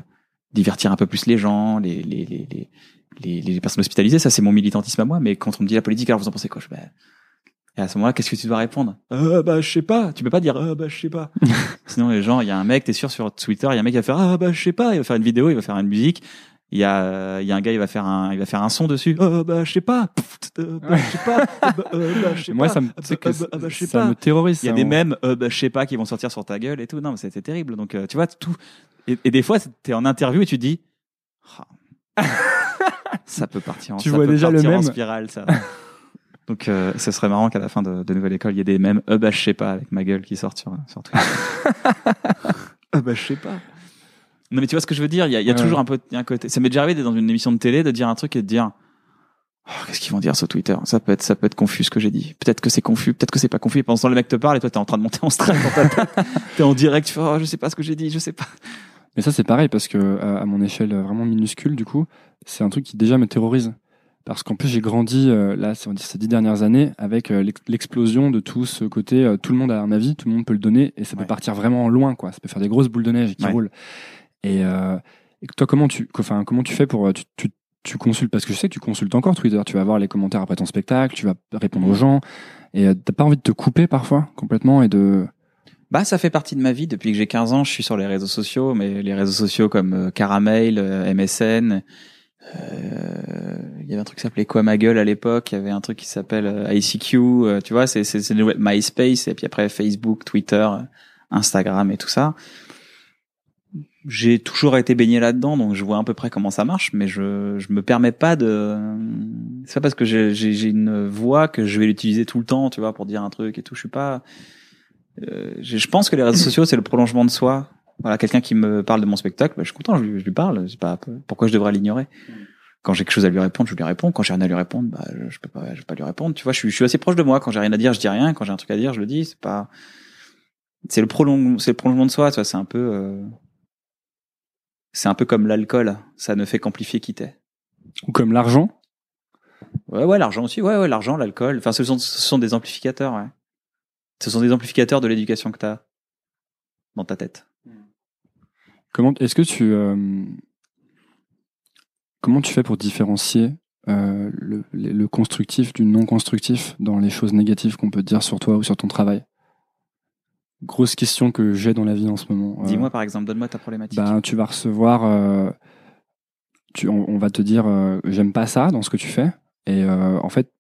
Speaker 2: divertir un peu plus les gens, les les les les, les, les personnes hospitalisées. Ça, c'est mon militantisme à moi. Mais quand on me dit la politique, alors vous en pensez quoi? Je, bah, Et à ce moment-là, qu'est-ce que tu dois répondre? Euh, Bah, je sais pas. Tu peux pas dire euh, bah, je sais pas. [LAUGHS] Sinon, les gens, il y a un mec, t'es sûr sur Twitter, il y a un mec qui va faire ah bah je sais pas, il va faire une vidéo, il va faire une musique. Il y a, euh, il y a un gars, il va faire un, il va faire un son dessus. Euh, bah je sais pas. Euh, bah, je sais pas. Euh, bah, euh, bah, je sais
Speaker 4: Moi,
Speaker 2: pas.
Speaker 4: ça me,
Speaker 2: bah,
Speaker 4: que
Speaker 2: bah, bah,
Speaker 4: ça
Speaker 2: pas.
Speaker 4: me terrorise.
Speaker 2: Il y a des mèmes, euh, bah, je sais pas, qui vont sortir sur ta gueule et tout. Non, mais c'était terrible. Donc, tu vois, tout. Et, et des fois, t'es en interview et tu te dis, Ah, ça peut partir en,
Speaker 4: Tu
Speaker 2: ça
Speaker 4: vois
Speaker 2: peut
Speaker 4: déjà le
Speaker 2: partir en spirale, ça. [LAUGHS] Donc, euh, ce serait marrant qu'à la fin de, de nouvelle école, il y ait des mèmes, euh, bah, je sais pas, avec ma gueule qui sort sur, sur Twitter. [LAUGHS] euh, bah, je sais pas. Non, mais tu vois ce que je veux dire? Il y a, il y a
Speaker 4: Ouais.
Speaker 2: toujours un peu, il y a un côté. Ça m'est déjà arrivé d'être dans une émission de télé, de dire un truc et de dire, Oh, qu'est-ce qu'ils vont dire sur Twitter? Ça peut être, ça peut être confus ce que j'ai dit. Peut-être que c'est confus, peut-être que c'est pas confus. Et pendant ce temps, le mec te parle et toi t'es en train de monter en [LAUGHS] stress dans ta tête. t'es en direct, tu fais oh, je sais pas ce que j'ai dit, je sais pas.
Speaker 4: Mais ça, c'est pareil parce que à, à mon échelle euh, vraiment minuscule, du coup, c'est un truc qui déjà me terrorise. Parce qu'en plus, j'ai grandi euh, là, ces dix dernières années, avec euh, l'ex- l'explosion de tout ce côté. euh, tout le monde a un avis, tout le monde peut le donner, et ça peut partir vraiment loin, quoi. Ça peut faire des grosses boules de neige qui
Speaker 2: Ouais.
Speaker 4: roulent. Et, euh, et toi, comment tu, enfin, comment tu fais pour euh, tu, tu, tu consultes? Parce que je sais que tu consultes encore Twitter. Tu vas voir les commentaires après ton spectacle, tu vas répondre aux gens, et euh, t'as pas envie de te couper parfois complètement et de
Speaker 2: Bah, ça fait partie de ma vie. Depuis que j'ai 15 ans, je suis sur les réseaux sociaux, mais les réseaux sociaux comme euh, Caramel, euh, MSN. euh, Il y avait un truc qui s'appelait Quoi ma gueule à l'époque. Il y avait un truc qui s'appelle ICQ. tu vois, c'est c'est MySpace et puis après Facebook, Twitter, Instagram et tout ça. J'ai toujours été baigné là-dedans, donc je vois à peu près comment ça marche, mais je je me permets pas de. C'est pas parce que j'ai j'ai une voix que je vais l'utiliser tout le temps, tu vois, pour dire un truc et tout. Je suis pas. Euh, je pense que les réseaux sociaux c'est le prolongement de soi. Voilà, quelqu'un qui me parle de mon spectacle, bah, je suis content, je, lui- je lui parle. C'est pas pourquoi je devrais l'ignorer? Quand j'ai quelque chose à lui répondre, je lui réponds. Quand j'ai rien à lui répondre, bah je, je peux pas, je peux pas lui répondre. Tu vois, je suis, je suis assez proche de moi. Quand j'ai rien à dire, je dis rien. Quand j'ai un truc à dire, je le dis. C'est pas, c'est le prolong, c'est le prolongement de soi. Tu vois, c'est un peu, euh, c'est un peu comme l'alcool. Ça ne fait qu'amplifier qui t'es.
Speaker 4: ou comme l'argent.
Speaker 2: Ouais, ouais, l'argent aussi. Ouais, ouais, l'argent, l'alcool. Enfin, ce sont, ce sont des amplificateurs. Ouais. Ce sont des amplificateurs de l'éducation que t'as dans ta tête.
Speaker 4: Comment est-ce que tu euh, comment tu fais pour différencier euh, le, constructif du non constructif dans les choses négatives qu'on peut dire sur toi ou sur ton travail? Grosse question que j'ai dans la vie en ce moment. Euh,
Speaker 2: Dis-moi par exemple, donne-moi ta problématique.
Speaker 4: ben, tu vas recevoir, tu, on, on va te dire, j'aime pas ça dans ce que tu fais. Et en fait,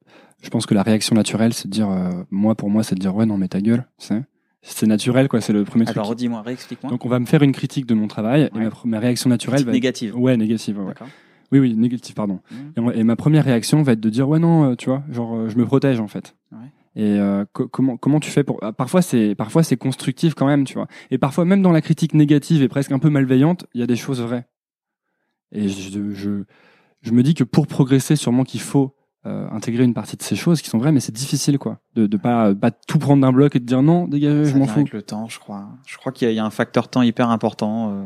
Speaker 4: je pense que la réaction naturelle, c'est de dire, euh, moi pour moi, c'est de dire, ouais, non, mais ta gueule, c'est, c'est naturel, quoi. C'est le premier truc.
Speaker 2: Alors redis-moi, réexplique-moi.
Speaker 4: Donc on va me faire une critique de mon travail et ma, ma réaction naturelle va être...
Speaker 2: négative.
Speaker 4: Ouais, négative. ouais.
Speaker 2: D'accord.
Speaker 4: Oui, oui, négative, pardon.
Speaker 2: Mhm.
Speaker 4: Et, ma première réaction va être de dire ouais non, euh, tu vois, genre euh, je me protège en fait.
Speaker 2: Ouais.
Speaker 4: Et euh, co- comment comment tu fais pour ah, parfois c'est parfois c'est constructif quand même, tu vois. Et parfois même dans la critique négative et presque un peu malveillante, il y a des choses vraies. Et je je, je me dis que pour progresser, sûrement qu'il faut euh, intégrer une partie de ces choses qui sont vraies, mais c'est difficile quoi, de de pas pas tout prendre d'un bloc et de dire non, dégagez, je m'en fous.
Speaker 2: avec le temps, je crois. Je crois qu'il y, y a un facteur temps hyper important. euh.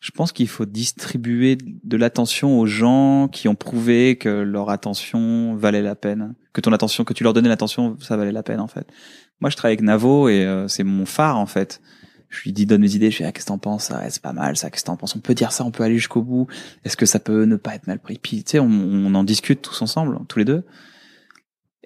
Speaker 2: Je pense qu'il faut distribuer de l'attention aux gens qui ont prouvé que leur attention valait la peine, que ton attention, que tu leur donnais l'attention, ça valait la peine en fait. Moi, je travaille avec Navo et euh, c'est mon phare en fait. Je lui dis donne mes idées, je lui dis ah, qu'est-ce que t'en penses, Ouais, c'est pas mal, ça, qu'est-ce que t'en penses, on peut dire ça, on peut aller jusqu'au bout. Est-ce que ça peut ne pas être mal pris? Puis tu sais, on, on en discute tous ensemble, tous les deux.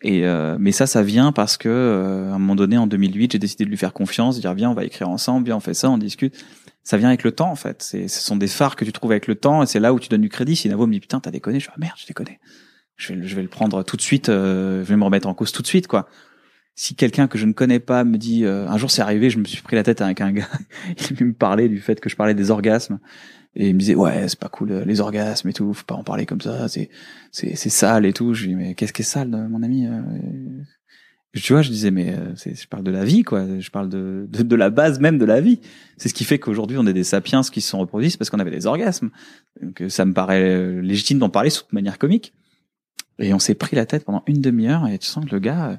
Speaker 2: Et euh, mais ça, ça vient parce que euh, à un moment donné, en 2008, j'ai décidé de lui faire confiance, de dire viens, on va écrire ensemble, viens, on fait ça, on discute. Ça vient avec le temps, en fait. C'est, ce sont des phares que tu trouves avec le temps, et c'est là où tu donnes du crédit. Si Navo me dit putain, t'as déconné, je fais ah, merde, je déconné. Je vais, je vais le prendre tout de suite, euh, je vais me remettre en cause tout de suite, quoi. Si quelqu'un que je ne connais pas me dit euh, un jour c'est arrivé, je me suis pris la tête avec un gars, [LAUGHS] il me parlait du fait que je parlais des orgasmes et il me disait ouais c'est pas cool euh, les orgasmes et tout, faut pas en parler comme ça, c'est c'est c'est sale et tout. Je lui dis mais qu'est-ce qui est sale mon ami euh Tu vois, je disais mais je parle de la vie quoi, je parle de, de, de la base même de la vie. C'est ce qui fait qu'aujourd'hui on est des sapiens qui se sont reproduits parce qu'on avait des orgasmes. Donc ça me paraît légitime d'en parler de manière comique. Et on s'est pris la tête pendant une demi-heure et tu sens que le gars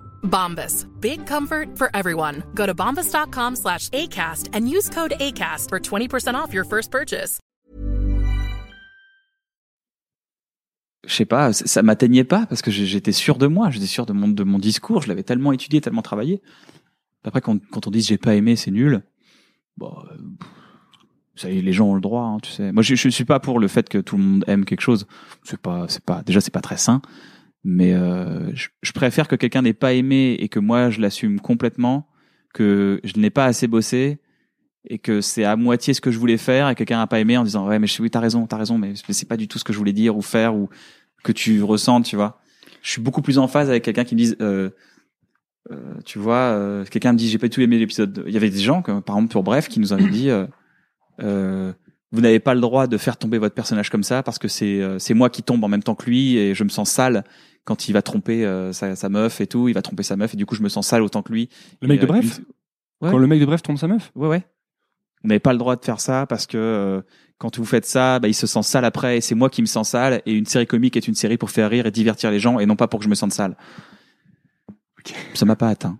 Speaker 5: Bombas. Big comfort for everyone. Go to bombas.com slash ACAST and use code ACAST for 20% off your first purchase.
Speaker 2: Je sais pas, ça m'atteignait pas parce que j'étais sûr de moi, j'étais sûr de mon, discours, je l'avais tellement étudié, tellement travaillé. Après, quand, on dit j'ai pas aimé, c'est nul. Bon, euh, ça y est, les gens ont le droit, hein, tu sais. Moi, je, je suis pas pour le fait que tout le monde aime quelque chose. C'est pas, c'est pas, déjà, c'est pas très sain mais euh, je, je, préfère que quelqu'un n'ait pas aimé et que moi je l'assume complètement, que je n'ai pas assez bossé et que c'est à moitié ce que je voulais faire et quelqu'un n'a pas aimé en disant ouais mais oui t'as raison t'as raison mais c'est pas du tout ce que je voulais dire ou faire ou que tu ressentes tu vois. Je suis beaucoup plus en phase avec quelqu'un qui me dise euh, euh, tu vois euh, quelqu'un me dit j'ai pas tout aimé l'épisode il y avait des gens comme par exemple pour bref qui nous avaient dit euh, euh, vous n'avez pas le droit de faire tomber votre personnage comme ça parce que c'est c'est moi qui tombe en même temps que lui et je me sens sale quand il va tromper euh, sa, sa, meuf et tout, il va tromper sa meuf et du coup je me sens sale autant que lui.
Speaker 4: Le mec de Bref
Speaker 2: ouais.
Speaker 4: Quand le mec de Bref trompe sa meuf?
Speaker 2: Ouais ouais. Vous n'avez pas le droit de faire ça parce que euh, quand vous faites ça, bah, il se sent sale après et c'est moi qui me sens sale et une série comique est une série pour faire rire et divertir les gens et non pas pour que je me sente sale. Okay. Ça m'a pas atteint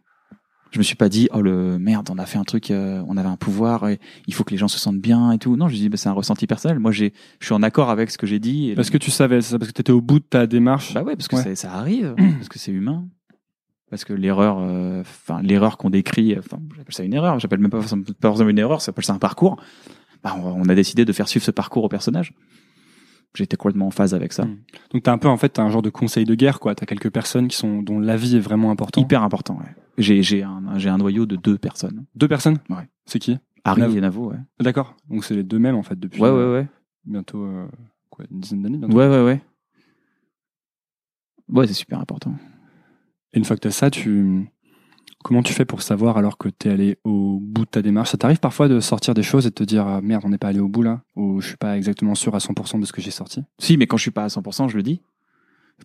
Speaker 2: je me suis pas dit oh le merde on a fait un truc euh, on avait un pouvoir et il faut que les gens se sentent bien et tout. Non je dis bah, c'est un ressenti personnel. Moi j'ai je suis en accord avec ce que j'ai dit
Speaker 4: parce que tu savais ça parce que tu étais au bout de ta démarche.
Speaker 2: Bah ouais parce que ouais. ça arrive [CLEARS THROAT] parce que c'est humain. Parce que l'erreur enfin euh, l'erreur qu'on décrit enfin j'appelle ça une erreur j'appelle même pas forcément une erreur ça s'appelle ça un parcours. Bah, on, on a décidé de faire suivre ce parcours au personnage j'étais complètement en phase avec ça. Mmh.
Speaker 4: Donc t'as un peu en fait t'as un genre de conseil de guerre quoi. T'as quelques personnes qui sont dont l'avis est vraiment important.
Speaker 2: Hyper important. Ouais. J'ai j'ai un j'ai un noyau de deux personnes.
Speaker 4: Deux personnes.
Speaker 2: Ouais.
Speaker 4: C'est qui?
Speaker 2: Harry Nav et Navo. Ouais.
Speaker 4: D'accord. Donc c'est les deux mêmes en fait depuis.
Speaker 2: Ouais ouais ouais.
Speaker 4: Bientôt euh, quoi une dizaine d'années.
Speaker 2: Ouais ouais ouais. Ouais c'est super important.
Speaker 4: Et une fois que t'as ça tu Comment tu fais pour savoir alors que tu es allé au bout de ta démarche? Ça t'arrive parfois de sortir des choses et de te dire ah, merde, on n'est pas allé au bout là? Ou je suis pas exactement sûr à 100% de ce que j'ai sorti?
Speaker 2: Si, mais quand je suis pas à 100%, je le dis.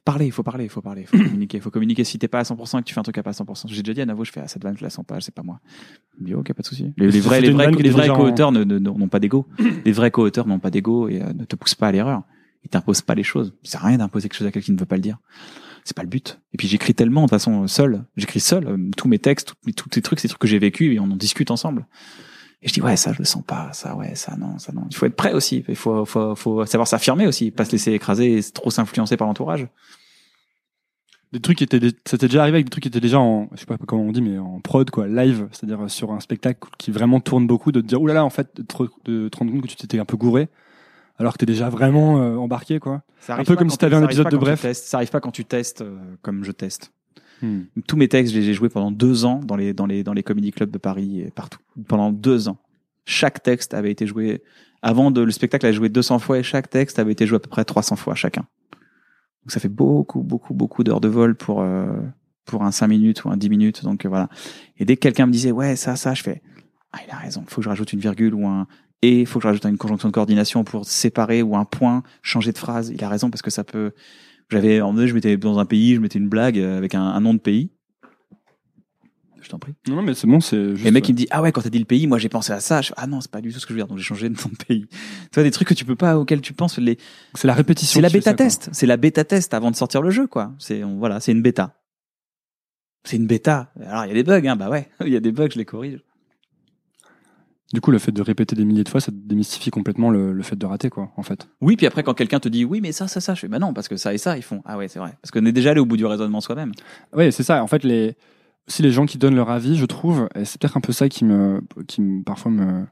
Speaker 2: Parler, il faut parler, il faut parler, il faut [CLEARS THROAT] communiquer, il faut communiquer. Si t'es pas à 100% et que tu fais un truc à pas à 100%, j'ai déjà dit à Navo, je fais à cette vanne, je la sens pas, c'est pas moi. Il dit ok, pas de souci. Les, les, vrais, les vrais, les vrais co-auteurs n'ont pas d'ego. les vrais co-auteurs n'ont pas d'ego et euh, ne te poussent pas à l'erreur. Ils t'imposent pas les choses. C'est rien d'imposer quelque chose à quelqu'un qui ne veut pas le dire c'est pas le but. Et puis j'écris tellement de façon seule, j'écris seul euh, tous mes textes, tous, tous ces trucs, ces trucs que j'ai vécu et on en discute ensemble. Et je dis ouais ça je le sens pas, ça ouais ça non ça non. Il faut être prêt aussi, il faut faut faut savoir s'affirmer aussi, pas se laisser écraser et trop s'influencer par l'entourage.
Speaker 4: Des trucs qui étaient, c'était déjà arrivé avec des trucs qui étaient déjà en, je sais pas comment on dit, mais en prod quoi, live, c'est-à-dire sur un spectacle qui vraiment tourne beaucoup, de te dire oulala en fait, de te, de rendre compte que tu t'étais un peu gouré alors que t'es déjà vraiment euh, embarqué quoi. un peu comme si t'avais un épisode de bref.
Speaker 2: Ça arrive pas quand tu testes euh, comme je teste. Hmm. Tous mes textes, je les ai joués pendant deux ans dans les dans les dans les comedy clubs de Paris et partout. Pendant deux ans, chaque texte avait été joué avant de le spectacle a joué 200 fois et chaque texte avait été joué à peu près 300 fois chacun. Donc ça fait beaucoup beaucoup beaucoup d'heures de vol pour euh, pour un 5 minutes ou un 10 minutes. Donc euh, voilà. Et dès que quelqu'un me disait ouais ça ça, je fais ah il a raison, faut que je rajoute une virgule ou un et il faut que je rajoute une conjonction de coordination pour séparer ou un point, changer de phrase. Il a raison parce que ça peut. J'avais emmené, je mettais dans un pays, je mettais une blague avec un, un nom de pays. je t'en prie.
Speaker 4: Non, mais c'est bon, c'est juste.
Speaker 2: Et le mec, il me dit, ah ouais, quand t'as dit le pays, moi, j'ai pensé à ça. Je fais, ah non, c'est pas du tout ce que je veux dire. Donc, j'ai changé de nom de pays. Tu vois, des trucs que tu peux pas, auxquels tu penses, les,
Speaker 4: C'est la répétition.
Speaker 2: c'est la bêta test. C'est la bêta test avant de sortir le jeu, quoi. C'est, voilà, c'est une bêta. C'est une bêta. Alors, il y a des bugs, hein. Bah ouais. [LAUGHS] Il y a des bugs, je les corrige.
Speaker 4: Du coup, le fait de répéter des milliers de fois, ça démystifie complètement le, le fait de rater, quoi, en fait.
Speaker 2: Oui, puis après, quand quelqu'un te dit, oui, mais ça, ça, ça, je fais, bah non, parce que ça et ça, ils font, ah ouais, c'est vrai. Parce qu'on est déjà allé au bout du raisonnement soi-même.
Speaker 4: Oui, c'est ça. En fait, les aussi les gens qui donnent leur avis, je trouve, et c'est peut-être un peu ça qui me, qui me, parfois me,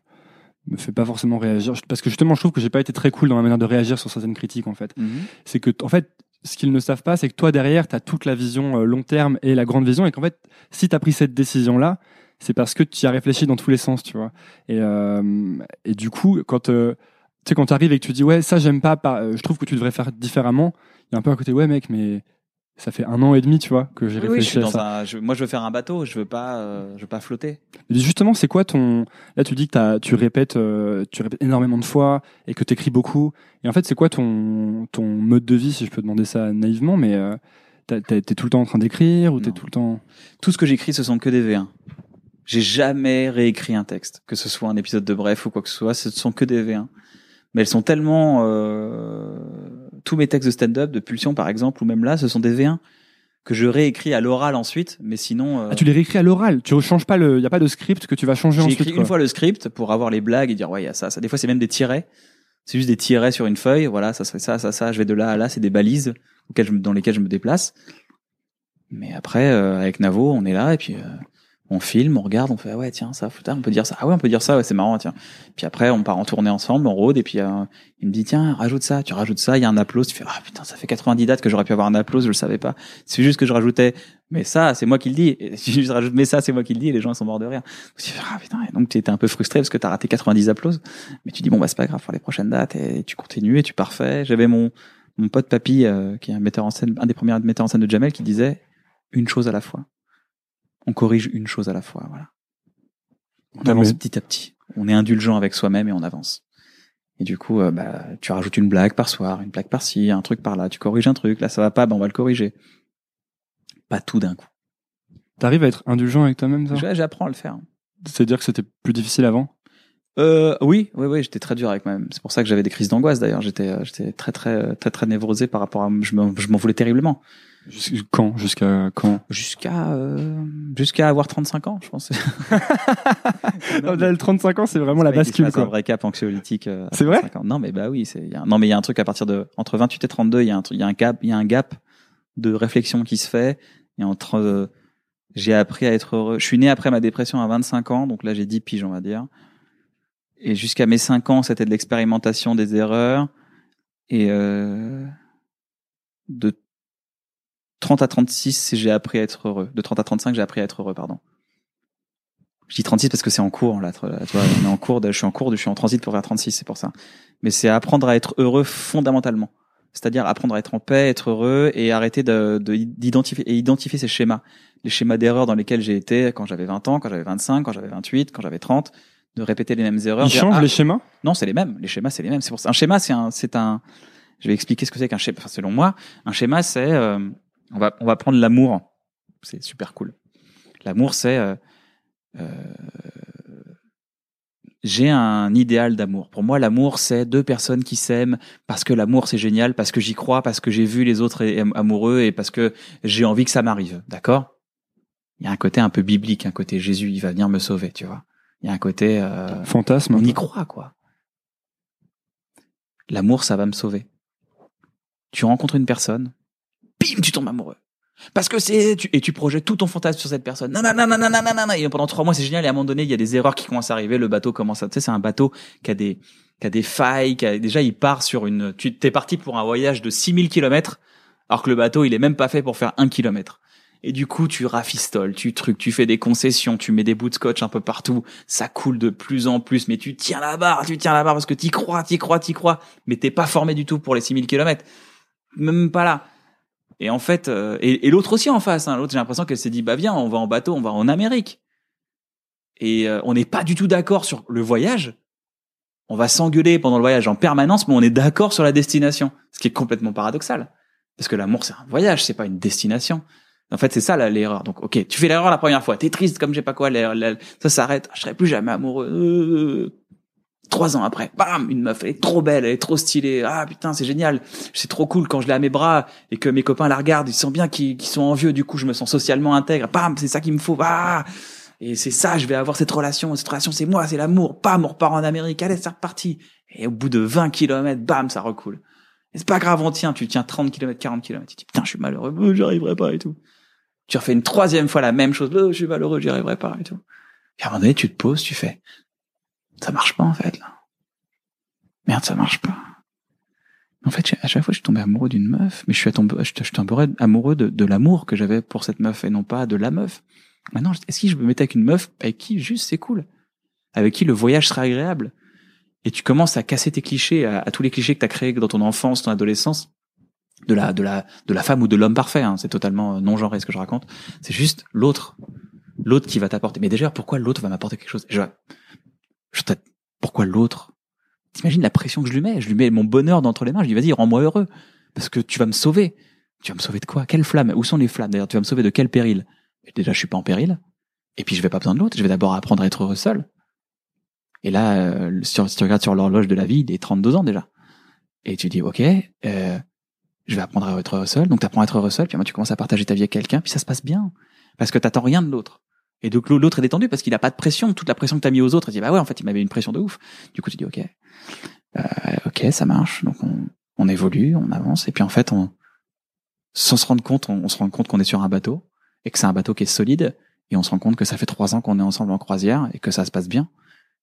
Speaker 4: me fait pas forcément réagir, parce que justement, je trouve que j'ai pas été très cool dans la manière de réagir sur certaines critiques, en fait. C'est que, en fait, ce qu'ils ne savent pas, c'est que toi derrière, tu as toute la vision euh, long terme et la grande vision, et qu'en fait, si tu as pris cette décision-là, c'est parce que tu y as réfléchi dans tous les sens, tu vois. Et, euh, et du coup, quand euh, tu sais, quand t'arrives et que tu dis ouais, ça j'aime pas, pas, je trouve que tu devrais faire différemment, il y a un peu à côté ouais mec, mais ça fait un an et demi, tu vois, que j'ai
Speaker 2: Oui, oui, je
Speaker 4: réfléchi
Speaker 2: suis
Speaker 4: à
Speaker 2: dans
Speaker 4: ça.
Speaker 2: un, je- moi, je veux faire un bateau, je veux pas, euh, je veux pas flotter.
Speaker 4: Et justement, c'est quoi ton là tu dis que tu répètes euh, tu répètes énormément de fois et que t'écris beaucoup. Et en fait, c'est quoi ton ton mode de vie si je peux demander ça naïvement, mais euh, t'es tout le temps en train d'écrire ou t'es tout le temps
Speaker 2: Tout ce que j'écris, ce sont que des V1. J'ai jamais réécrit un texte, que ce soit un épisode de Bref ou quoi que ce soit, ce sont que des V1. Mais elles sont tellement euh, tous mes textes de stand-up, de Pulsion par exemple, ou même là, ce sont des V1 que je réécris à l'oral ensuite. Mais sinon, euh,
Speaker 4: Ah, tu les réécris à l'oral. Tu changes pas le. Il y a pas de script que tu vas changer ensuite. quoi.
Speaker 2: une fois le script pour avoir les blagues et dire ouais, il y a ça, ça. Des fois, c'est même des tirets. C'est juste des tirets sur une feuille. Voilà, ça serait ça, ça, ça. Je vais de là à là. C'est des balises auxquelles je me- dans lesquelles je me déplace. Mais après, euh, avec Navo, on est là et puis euh, on filme, on regarde, on fait ah ouais tiens ça, putain, on peut dire ça. Ah ouais, on peut dire ça. Ouais, c'est marrant tiens. Puis après, on part en tournée ensemble, on rôde et puis euh, il me dit tiens rajoute ça. Tu rajoutes ça. Il y a un applause. Tu fais ah putain ça fait 90 dates que j'aurais pu avoir un applause. Je le savais pas. C'est juste que je rajoutais. Mais ça, c'est moi qui le dis. Et je rajoute mais ça, c'est moi qui le dis. Et les gens sont morts de rire. Tu fais, ah putain. Et donc tu étais un peu frustré parce que t'as raté 90 applauses. Mais tu dis bon bah c'est pas grave pour les prochaines dates et tu continues et tu parfais. J'avais mon mon pote Papy euh, qui est un metteur en scène, un des premiers metteurs en scène de Jamel qui disait une chose à la fois. On corrige une chose à la fois. Voilà. On
Speaker 4: Ah,
Speaker 2: avance
Speaker 4: mais-
Speaker 2: petit à petit. On est indulgent avec soi-même et on avance. Et du coup, euh, bah, tu rajoutes une blague par soir, une blague par-ci, un truc par là. Tu corriges un truc. Là, ça va pas, bah, on va le corriger. Pas tout d'un coup.
Speaker 4: T'arrives à être indulgent avec toi-même, ça?
Speaker 2: J'apprends à le faire.
Speaker 4: C'est-à-dire que c'était plus difficile avant?
Speaker 2: Euh, oui, oui, oui, j'étais très dur avec moi-même. C'est pour ça que j'avais des crises d'angoisse d'ailleurs. J'étais, euh, j'étais très, très, très, très névrosé par rapport à. Je m'en voulais terriblement.
Speaker 4: Quand Jusqu'à quand?
Speaker 2: Jusqu'à, euh, jusqu'à avoir 35 ans, je pense.
Speaker 4: Là, Le 35 ans, c'est vraiment la
Speaker 2: C'est
Speaker 4: bascule,
Speaker 2: fasse un
Speaker 4: quoi.
Speaker 2: vrai cap anxiolytique. euh,
Speaker 4: C'est vrai?
Speaker 2: 35 ans. Non, mais bah oui, c'est. il y a- Non, mais il y a un truc à partir de entre 28 et 32, il y a un truc, il y a un gap, il y a un gap de réflexion qui se fait. Et entre, euh, j'ai appris à être heureux. Je suis né après ma dépression à 25 ans, donc là j'ai 10 piges, on va dire. Et jusqu'à mes 5 ans, c'était de l'expérimentation des erreurs. Et euh, de 30 à 36, j'ai appris à être heureux. De 30 à 35, j'ai appris à être heureux, pardon. Je dis 36 parce que c'est en cours, là. Tu vois, on est en cours de, je suis en cours de, je suis en transit pour vers 36, c'est pour ça. Mais c'est apprendre à être heureux fondamentalement. C'est-à-dire apprendre à être en paix, être heureux et arrêter de, de- d'identifier, et identifier ces schémas. Les schémas d'erreur dans lesquels j'ai été quand j'avais 20 ans, quand j'avais 25, quand j'avais 28, quand j'avais 30, de répéter les mêmes erreurs.
Speaker 4: Ils
Speaker 2: dire,
Speaker 4: changent
Speaker 2: ah,
Speaker 4: les schémas?
Speaker 2: Non, c'est les mêmes. Les schémas, c'est les mêmes. C'est pour ça. Un schéma, c'est un, c'est un. Je vais expliquer ce que c'est qu'un schéma. Enfin, selon moi, un schéma, c'est. euh, on va, on va prendre l'amour. C'est super cool. L'amour, c'est. euh, euh, j'ai un idéal d'amour. Pour moi, l'amour, c'est deux personnes qui s'aiment parce que l'amour, c'est génial, parce que j'y crois, parce que j'ai vu les autres am- amoureux et parce que j'ai envie que ça m'arrive. D'accord? Il y a un côté un peu biblique, un côté Jésus, il va venir me sauver, tu vois. Il y a un côté. euh,
Speaker 4: Fantasme.
Speaker 2: on y croit, quoi. L'amour, ça va me sauver. Tu rencontres une personne, bim, tu tombes amoureux. Parce que c'est tu, et tu projettes tout ton fantasme sur cette personne. Nanana, nanana, nanana, et pendant trois mois, c'est génial. Et à un moment donné, il y a des erreurs qui commencent à arriver. Le bateau commence à. Tu sais, c'est un bateau qui a des qui a des failles. Qui a, déjà, il part sur une. Tu t'es parti pour un voyage de 6000 kilomètres, alors que le bateau, il est même pas fait pour faire un kilomètre. Et du coup, tu rafistoles, tu trucs, tu fais des concessions, tu mets des bouts de scotch un peu partout. Ça coule de plus en plus, mais tu tiens la barre, tu tiens la barre parce que t'y crois, t'y crois, t'y crois. Mais t'es pas formé du tout pour les 6000 kilomètres. Même pas là. Et en fait, euh, et, et l'autre aussi en face, hein, l'autre j'ai l'impression qu'elle s'est dit, bah viens, on va en bateau, on va en Amérique. Et euh, on n'est pas du tout d'accord sur le voyage. On va s'engueuler pendant le voyage en permanence, mais on est d'accord sur la destination. Ce qui est complètement paradoxal. Parce que l'amour, c'est un voyage, c'est pas une destination. En fait, c'est ça l'erreur. Donc, ok, tu fais l'erreur la première fois, t'es triste comme j'ai pas quoi, la- la- ça s'arrête, je serai plus jamais amoureux. Trois ans après, bam, une meuf, elle est trop belle, elle est trop stylée. Ah putain, c'est génial, c'est trop cool quand je l'ai à mes bras et que mes copains la regardent, ils sentent bien qu'ils sont envieux. Du coup, je me sens socialement intègre. Bam, c'est ça qu'il me faut. Ah, et c'est ça, je vais avoir cette relation. Cette relation, c'est moi, c'est l'amour. Bam, on repart en Amérique. Allez, c'est reparti. Et au bout de 20 kilomètres, bam, ça recoule. Et c'est pas grave, on tient. Tu tiens 30 kilomètres, 40 kilomètres. Tu dis, putain, je suis malheureux, euh, j'y arriverai pas et tout. Tu refais une troisième fois la même chose. Euh, je suis malheureux, j'y arriverai pas et tout. Et à un moment donné, tu te poses, tu fais, ça marche pas, en fait, là. Merde, ça marche pas. En fait, à chaque fois, je suis tombé amoureux d'une meuf, mais je suis tombé, je suis tombé amoureux de, l'amour que j'avais pour cette meuf et non pas de la meuf. Maintenant, est-ce que je me mettais avec une meuf avec qui juste c'est cool, avec qui le voyage serait agréable, et tu commences à casser tes clichés, à, tous les clichés que tu as créés dans ton enfance, ton adolescence, de la de la de la femme ou de l'homme parfait. Hein, c'est totalement non genré ce que je raconte. C'est juste l'autre, l'autre qui va t'apporter. Mais déjà, pourquoi l'autre va m'apporter quelque chose? Je, je Pourquoi l'autre? T'imagines la pression que je lui mets? Je lui mets mon bonheur d'entre les mains. Je lui dis vas-y, rends-moi heureux parce que tu vas me sauver. Tu vas me sauver de quoi? Quelle flamme? Où sont les flammes? D'ailleurs, tu vas me sauver de quel péril? Déjà, je suis pas en péril. Et puis, je vais pas besoin de l'autre. Je vais d'abord apprendre à être heureux seul. Et là, euh, si tu regardes sur l'horloge de la vie, il est 32 ans déjà. Et tu dis, ok, euh, je vais apprendre à être heureux seul. Donc, tu apprends à être heureux seul. Puis, moi, tu commences à partager ta vie avec quelqu'un. Puis, ça se passe bien. Parce que t'attends rien de l'autre. Et donc, l'autre est détendu parce qu'il a pas de pression. Toute la pression que t'as mis aux autres, il dit, bah ouais, en fait, il m'avait une pression de ouf. Du coup, tu dis, ok, euh, ok, ça marche. Donc, on, on évolue, on avance. Et puis, en fait, on, sans se rendre compte, on, on se rend compte qu'on est sur un bateau et que c'est un bateau qui est solide. Et on se rend compte que ça fait trois ans qu'on est ensemble en croisière et que ça se passe bien.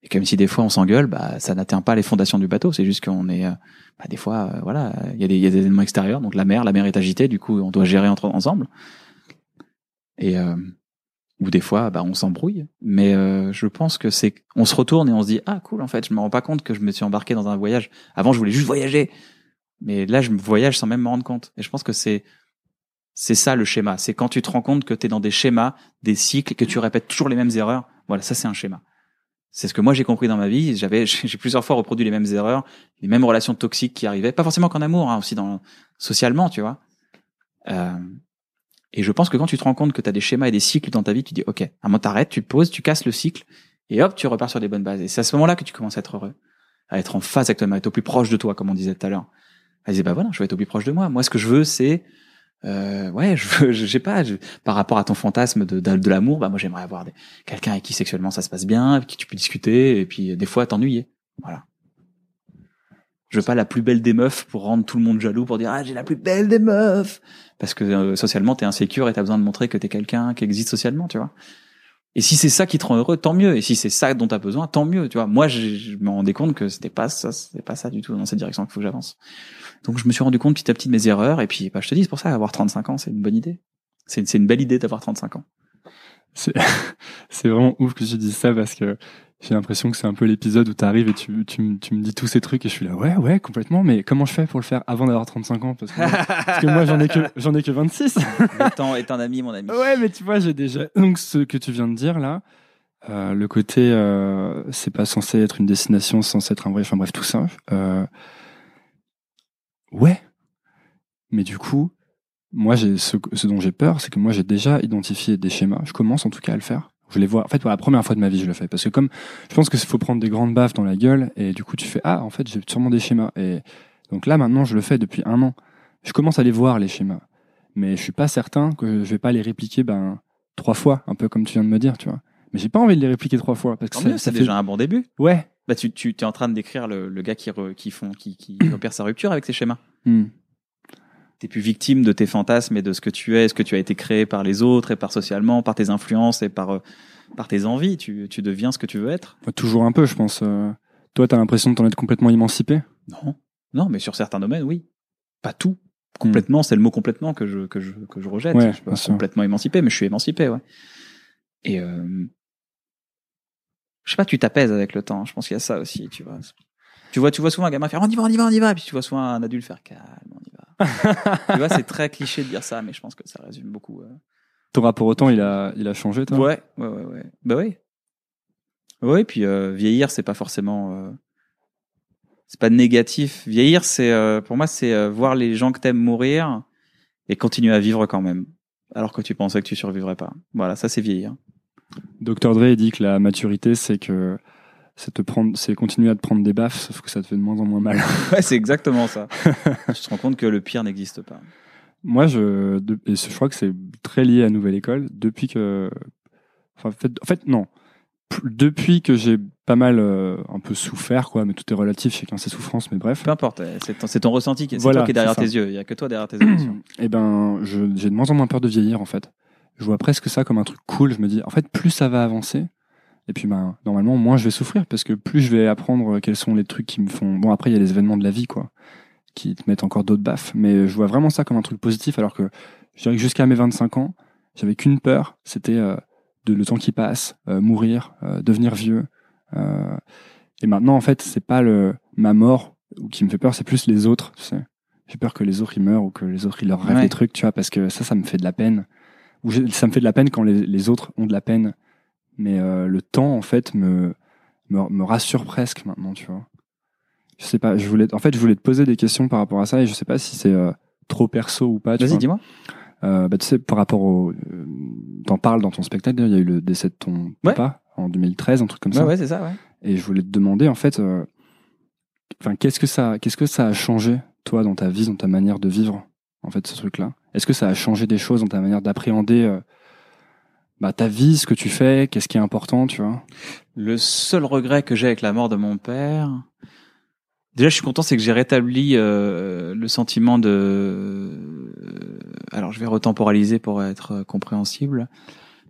Speaker 2: Et même si des fois on s'engueule, bah ça n'atteint pas les fondations du bateau. C'est juste qu'on est, euh, bah, des fois, euh, voilà, il y a des, y a des éléments extérieurs. Donc la mer, la mer est agitée. Du coup, on doit gérer ensemble. Et euh, ou des fois, bah on s'embrouille. Mais euh, je pense que c'est, on se retourne et on se dit ah cool en fait, je me rends pas compte que je me suis embarqué dans un voyage. Avant, je voulais juste voyager, mais là, je voyage sans même me rendre compte. Et je pense que c'est c'est ça le schéma. C'est quand tu te rends compte que tu es dans des schémas, des cycles, que tu répètes toujours les mêmes erreurs. Voilà, ça c'est un schéma. C'est ce que moi j'ai compris dans ma vie. J'avais, [LAUGHS] j'ai plusieurs fois reproduit les mêmes erreurs, les mêmes relations toxiques qui arrivaient, pas forcément qu'en amour, hein, aussi dans socialement, tu vois. Euh, et je pense que quand tu te rends compte que tu as des schémas et des cycles dans ta vie, tu dis ok, à un moment t'arrêtes, tu te poses, tu casses le cycle, et hop, tu repars sur des bonnes bases. Et c'est à ce moment-là que tu commences à être heureux, à être en phase avec à être au plus proche de toi, comme on disait tout à l'heure. Elle disait bah voilà, je vais être au plus proche de moi. Moi, ce que je veux, c'est euh, ouais, je veux, [LAUGHS] je sais pas, je- par rapport à ton fantasme de, de, de l'amour, bah moi j'aimerais avoir quelqu'un avec qui sexuellement ça se passe bien, avec qui tu peux discuter, et puis des fois t'ennuyer. Voilà. Je veux pas la plus belle des meufs pour rendre tout le monde jaloux, pour dire ah j'ai la plus belle des meufs, parce que euh, socialement t'es insécure et t'as besoin de montrer que t'es quelqu'un qui existe socialement, tu vois. Et si c'est ça qui te rend heureux, tant mieux. Et si c'est ça dont t'as besoin, tant mieux, tu vois. Moi, je, je me rendais compte que c'était pas ça, c'était pas ça du tout dans cette direction qu'il faut que j'avance. Donc je me suis rendu compte petit à petit de mes erreurs, et puis bah, je te dis, c'est pour ça, avoir 35 ans, c'est une bonne idée. C'est une belle idée d'avoir 35 ans.
Speaker 4: C'est [LAUGHS] c'est vraiment ouf que tu dises ça parce que j'ai l'impression que c'est un peu l'épisode où tu arrives et tu, tu, me- tu me dis tous ces trucs et je suis là, ouais, ouais, complètement, mais comment je fais pour le faire avant d'avoir 35 ans? Parce que, parce que moi, j'en ai que, [LAUGHS] ai que 26.
Speaker 2: Le temps est un ami, mon ami.
Speaker 4: Ouais, mais tu vois, j'ai déjà. Donc, ce que tu viens de dire là, euh, le côté, euh, c'est pas censé être une destination, c'est censé être un voyage, enfin bref, tout ça. Euh, ouais. Mais du coup, moi, ce, ce dont j'ai peur, c'est que moi, j'ai déjà identifié des schémas. Je commence en tout cas à le faire. Je les vois. En fait, pour la première fois de ma vie, je le fais. Parce que comme je pense qu'il faut prendre des grandes baffes dans la gueule, et du coup, tu fais ah, en fait, j'ai sûrement des schémas. Et donc là, maintenant, je le fais depuis un an. Je commence à les voir les schémas, mais je suis pas certain que je vais pas les répliquer ben trois fois, un peu comme tu viens de me dire, tu vois. Mais j'ai pas envie de les répliquer trois fois parce que
Speaker 2: Tant
Speaker 4: ça,
Speaker 2: mieux,
Speaker 4: ça
Speaker 2: c'est
Speaker 4: fait
Speaker 2: déjà un bon début.
Speaker 4: ouais.
Speaker 2: Bah tu tu es en train de décrire le, le gars qui re- qui font qui qui [CLEARS THROAT] opère sa rupture avec ses schémas.
Speaker 4: Hmm.
Speaker 2: T'es plus victime de tes fantasmes et de ce que tu es, ce que tu as été créé par les autres et par socialement, par tes influences et par euh, par tes envies. Tu tu deviens ce que tu veux être.
Speaker 4: Toujours un peu, je pense. euh. Toi, t'as l'impression de t'en être complètement émancipé?
Speaker 2: Non, non, mais sur certains domaines, oui. Pas tout. Complètement, c'est le mot complètement que je que je que je rejette.
Speaker 4: Ouais,
Speaker 2: je suis pas complètement émancipé, mais je suis émancipé, ouais. Et euh, je sais pas, tu t'apaises avec le temps. Je pense qu'il y a ça aussi, tu vois. Tu vois, tu vois souvent un gamin faire on y va, on y va, on y va, puis tu vois souvent un adulte faire calme, on y va. Tu vois, c'est très cliché de dire ça, mais je pense que ça résume beaucoup. euh.
Speaker 4: Ton rapport au temps, il a, il a changé, toi?
Speaker 2: Ouais, ouais, ouais, ouais. Bah oui. Ouais, puis euh, vieillir, c'est pas forcément. euh, C'est pas négatif. Vieillir, c'est euh, pour moi, c'est euh, voir les gens que t'aimes mourir et continuer à vivre quand même. alors que tu pensais que tu survivrais pas. Voilà, ça c'est vieillir.
Speaker 4: Dr Dre dit que la maturité, c'est que c'est te prendre, c'est continuer à te prendre des baffes, sauf que ça te fait de moins en moins mal. [LAUGHS]
Speaker 2: ouais, c'est exactement ça. [LAUGHS] tu te rends compte que le pire n'existe pas.
Speaker 4: Moi, je, de- et je crois que c'est très lié à Nouvelle École. Depuis que, enfin, en fait, en fait, non. Depuis que j'ai pas mal euh, un peu souffert, quoi, mais tout est relatif, chacun ses souffrances, mais bref.
Speaker 2: Peu importe, c'est ton, c'est ton ressenti, qui- c'est
Speaker 4: Voilà,
Speaker 2: toi qui est derrière tes yeux. Il y a que toi derrière tes émotions.
Speaker 4: Et [CLEARS THROAT] ben, j'ai de moins en moins peur de vieillir, en fait. Je vois presque ça comme un truc cool. Je me dis, en fait, plus ça va avancer, et puis, ben, normalement, moins je vais souffrir, parce que plus je vais apprendre quels sont les trucs qui me font. Bon, après, il y a les événements de la vie, quoi, qui te mettent encore d'autres baffes. Mais je vois vraiment ça comme un truc positif, alors que je dirais que jusqu'à mes 25 ans, j'avais qu'une peur, c'était euh, de le temps qui passe, euh, mourir, euh, devenir vieux. Et maintenant, en fait, c'est pas le ma mort qui me fait peur, c'est plus les autres. Tu sais, j'ai peur que les autres ils meurent ou que les autres ils leur rêvent
Speaker 2: Ouais.
Speaker 4: des trucs, tu vois, parce que ça, ça me fait de la peine. Ou ça me fait de la peine quand les, les autres ont de la peine. Mais euh, le temps, en fait, me, me me rassure presque maintenant, tu vois. Je sais pas. Je voulais, en fait, je voulais te poser des questions par rapport à ça et je sais pas si c'est euh, trop perso ou pas.
Speaker 2: Vas-y, dis-moi.
Speaker 4: Euh, bah, tu sais, par rapport au. T'en parles dans ton spectacle, d'ailleurs, il y a eu le décès de ton
Speaker 2: Ouais.
Speaker 4: papa en 2013, un truc comme
Speaker 2: Ouais,
Speaker 4: ça.
Speaker 2: ouais, c'est ça, ouais.
Speaker 4: Et je voulais te demander, en fait, enfin, qu'est-ce que ça, qu'est-ce que ça a changé, toi, dans ta vie, dans ta manière de vivre, en fait, ce truc-là? Est-ce que ça a changé des choses dans ta manière d'appréhender bah, ta vie, ce que tu fais, qu'est-ce qui est important, tu vois?
Speaker 2: Le seul regret que j'ai avec la mort de mon père, déjà je suis content, c'est que j'ai rétabli euh, le sentiment de. euh, Alors je vais retemporaliser pour être euh, compréhensible.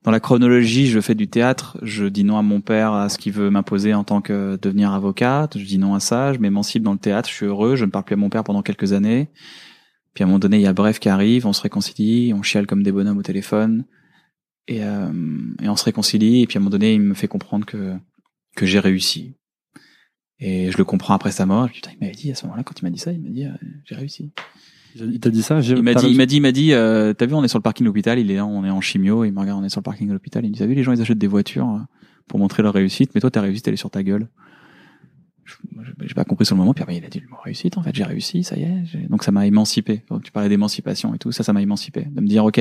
Speaker 2: Dans la chronologie, je fais du théâtre, je dis non à mon père à ce qu'il veut m'imposer en tant que devenir avocate, je dis non à ça, je m'émancipe dans le théâtre, je suis heureux, je ne parle plus à mon père pendant quelques années. Puis à un moment donné, il y a Bref qui arrive, on se réconcilie, on chiale comme des bonhommes au téléphone. Et, euh, et on se réconcilie, et puis à un moment donné, il me fait comprendre que, que j'ai réussi. Et je le comprends après sa mort. Putain, il m'avait dit à ce moment-là, quand il m'a dit ça, il m'a dit, euh, j'ai réussi.
Speaker 4: Il t'a dit ça
Speaker 2: Il m'a
Speaker 4: t'as
Speaker 2: dit, il
Speaker 4: réussi
Speaker 2: m'a dit, il m'a dit, euh, t'as vu, on est sur le parking de l'hôpital, il est on est en chimio, il me regarde, on est sur le parking de l'hôpital, il me dit, t'as vu, les gens, ils achètent des voitures euh, pour montrer leur réussite, mais toi, ta réussite, elle est sur ta gueule. J'ai pas compris sur le moment, puis après, il a dit, le mot réussite, en fait, j'ai réussi, ça y est. Donc, ça m'a émancipé. Donc, tu parlais d'émancipation et tout, ça, ça m'a émancipé. De me dire, ok,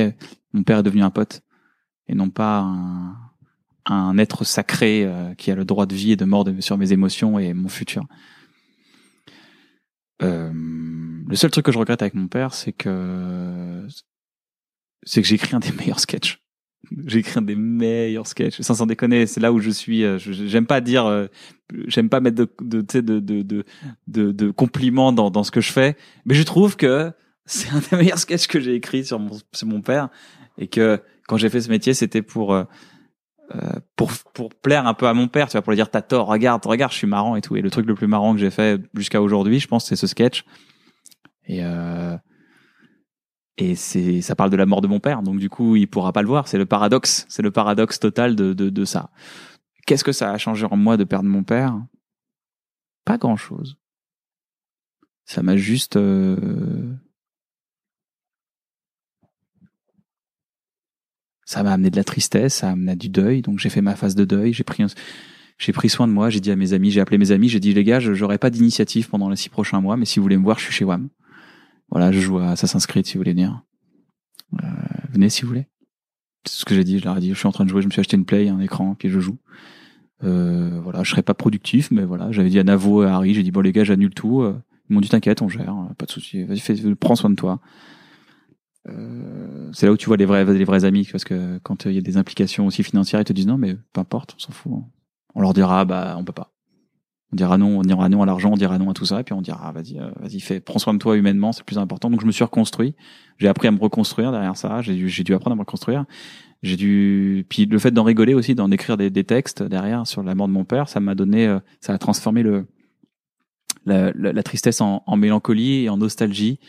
Speaker 2: mon père est devenu un pote, et non pas un, un être sacré euh, qui a le droit de vie et de mort sur mes émotions et mon futur. Euh, le seul truc que je regrette avec mon père, c'est que c'est que j'ai écrit un des meilleurs sketchs. J'ai écrit un des meilleurs sketchs. Sans sans déconner, c'est là où je suis. euh, J'aime pas dire, euh, j'aime pas mettre de de, de, de, de, de compliments dans, dans ce que je fais, mais je trouve que c'est un des meilleurs sketchs que j'ai écrit sur mon sur mon père et que quand j'ai fait ce métier, c'était pour euh, euh, pour pour plaire un peu à mon père, tu vois, pour lui dire t'as tort, regarde, regarde, je suis marrant et tout. Et le truc le plus marrant que j'ai fait jusqu'à aujourd'hui, je pense, c'est ce sketch. Et euh, et c'est ça parle de la mort de mon père, donc du coup il pourra pas le voir. C'est le paradoxe, c'est le paradoxe total de de, de ça. Qu'est-ce que ça a changé en moi de perdre mon père? Pas grand chose. Ça m'a juste euh, ça m'a amené de la tristesse, ça m'a amené du deuil, donc j'ai fait ma phase de deuil, j'ai pris j'ai pris soin de moi, j'ai dit à mes amis, j'ai appelé mes amis, j'ai dit les gars, je pas d'initiative pendant les six prochains mois, mais si vous voulez me voir, je suis chez WAM. Voilà, je joue à Assassin's Creed si vous voulez venir. Euh, venez si vous voulez. C'est ce que j'ai dit, je leur ai dit, je suis en train de jouer, je me suis acheté une play, un écran, puis je joue. Euh, voilà, je serai pas productif, mais voilà, j'avais dit à Navo et à Harry, j'ai dit bon les gars, j'annule tout. Euh, Ils m'ont dit t'inquiète, on gère, pas de souci, vas-y, prends soin de toi. Euh, c'est là où tu vois les vrais, les vrais amis, parce que quand il y a des implications aussi financières, ils te disent non, mais peu importe, on s'en fout. On leur dira bah on peut pas. On dira non, on dira non à l'argent, on dira non à tout ça, et puis on dira ah, vas-y, euh, vas-y, fais, prends soin de toi humainement, c'est le plus important. Donc je me suis reconstruit, j'ai appris à me reconstruire derrière ça, j'ai dû, j'ai dû apprendre à me reconstruire. J'ai dû, puis le fait d'en rigoler aussi, d'en écrire des, des textes derrière sur la mort de mon père, ça m'a donné, euh, ça a transformé le la, la, tristesse en mélancolie et en nostalgie,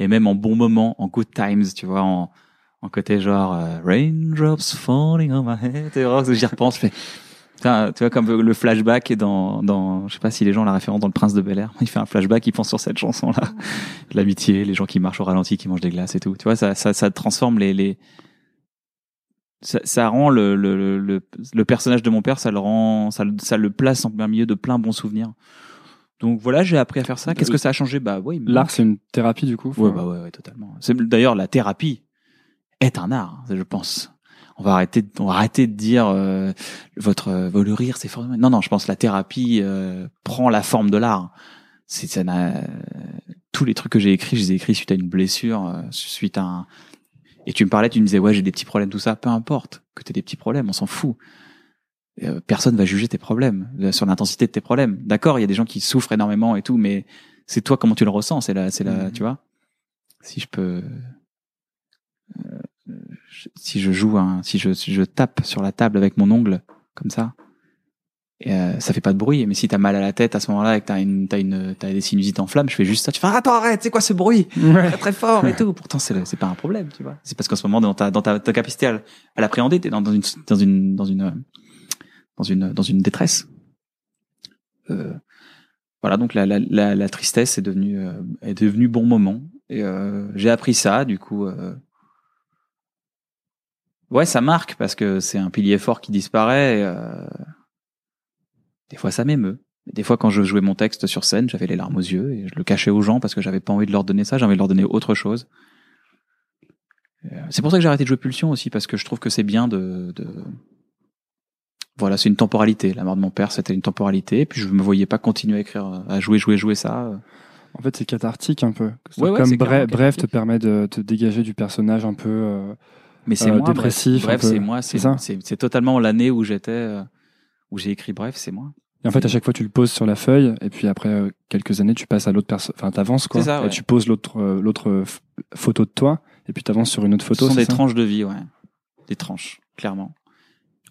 Speaker 2: et même en bons moments, en good times, tu vois, en, en côté genre euh, raindrops falling on my head. Vois, J'y repense, je fais. Tu vois comme le flashback est dans dans je sais pas si les gens la référence dans le Prince de Bel Air. Il fait un flashback, il pense sur cette chanson là, l'amitié, les gens qui marchent au ralenti, qui mangent des glaces et tout. Tu vois, ça ça ça transforme les les ça, ça rend le, le, le, le, personnage de mon père, ça le rend, ça le place en plein milieu de plein bons souvenirs. Donc voilà, j'ai appris à faire ça. Qu'est-ce que ça a changé? Bah oui.
Speaker 4: L'art, c'est une thérapie, du coup
Speaker 2: Ouais, bah ouais, ouais, totalement. C'est d'ailleurs la thérapie. est un art, je pense. On va arrêter, de- on va arrêter de dire euh, votre euh, le rire c'est formidable. Non non, je pense que la thérapie euh, prend la forme de l'art. C'est ça n'a- tous les trucs que j'ai écrits, je les ai écrits suite à une blessure, euh, suite à un et tu me parlais, tu me disais ouais j'ai des petits problèmes tout ça, peu importe que tu aies des petits problèmes, on s'en fout. Euh, personne va juger tes problèmes euh, sur l'intensité de tes problèmes. D'accord, il y a des gens qui souffrent énormément et tout, mais c'est toi comment tu le ressens, c'est la c'est la
Speaker 4: Mhm.
Speaker 2: tu vois. Si je peux euh, je- si je joue si je si je tape sur la table avec mon ongle comme ça et euh, ça fait pas de bruit mais si t'as mal à la tête à ce moment-là et que t'as une t'as une t'as des sinusites en flamme je fais juste ça tu fais attends arrête c'est quoi ce bruit? [LAUGHS] Très très fort et tout pourtant c'est le- c'est pas un problème tu vois c'est parce qu'en ce moment dans ta dans ta, ta capacité à, l'appréhender t'es dans, dans une dans une dans une dans une dans une détresse. Euh, voilà donc la, la, la, la tristesse est devenue euh, est devenue bon moment. Et euh, j'ai appris ça du coup euh, ouais ça marque parce que c'est un pilier fort qui disparaît et, euh, des fois ça m'émeut. Des fois quand je jouais mon texte sur scène j'avais les larmes aux yeux et je le cachais aux gens parce que j'avais pas envie de leur donner ça. J'avais envie de leur donner autre chose. C'est pour ça que j'ai arrêté de jouer Pulsion aussi parce que je trouve que c'est bien de, de... voilà c'est une temporalité la mort de mon père c'était une temporalité et puis je me voyais pas continuer à écrire à jouer jouer jouer ça
Speaker 4: En fait, c'est cathartique un peu.
Speaker 2: Ouais, ouais,
Speaker 4: Comme Bref, Bref te permet de te dégager du personnage un peu. euh,
Speaker 2: Mais c'est
Speaker 4: euh,
Speaker 2: moi,
Speaker 4: dépressif.
Speaker 2: Bref, c'est moi. C'est
Speaker 4: ça.
Speaker 2: c'est c'est totalement l'année où j'étais, euh, où j'ai écrit Bref, c'est moi.
Speaker 4: Et en fait, à chaque fois, tu le poses sur la feuille, et puis après euh, quelques années, tu passes à l'autre personne. Enfin, t'avances quoi.
Speaker 2: C'est ça,
Speaker 4: Et tu poses l'autre l'autre photo de toi, et puis t'avances sur une autre photo.
Speaker 2: Ce sont des tranches de vie, ouais, des tranches, clairement.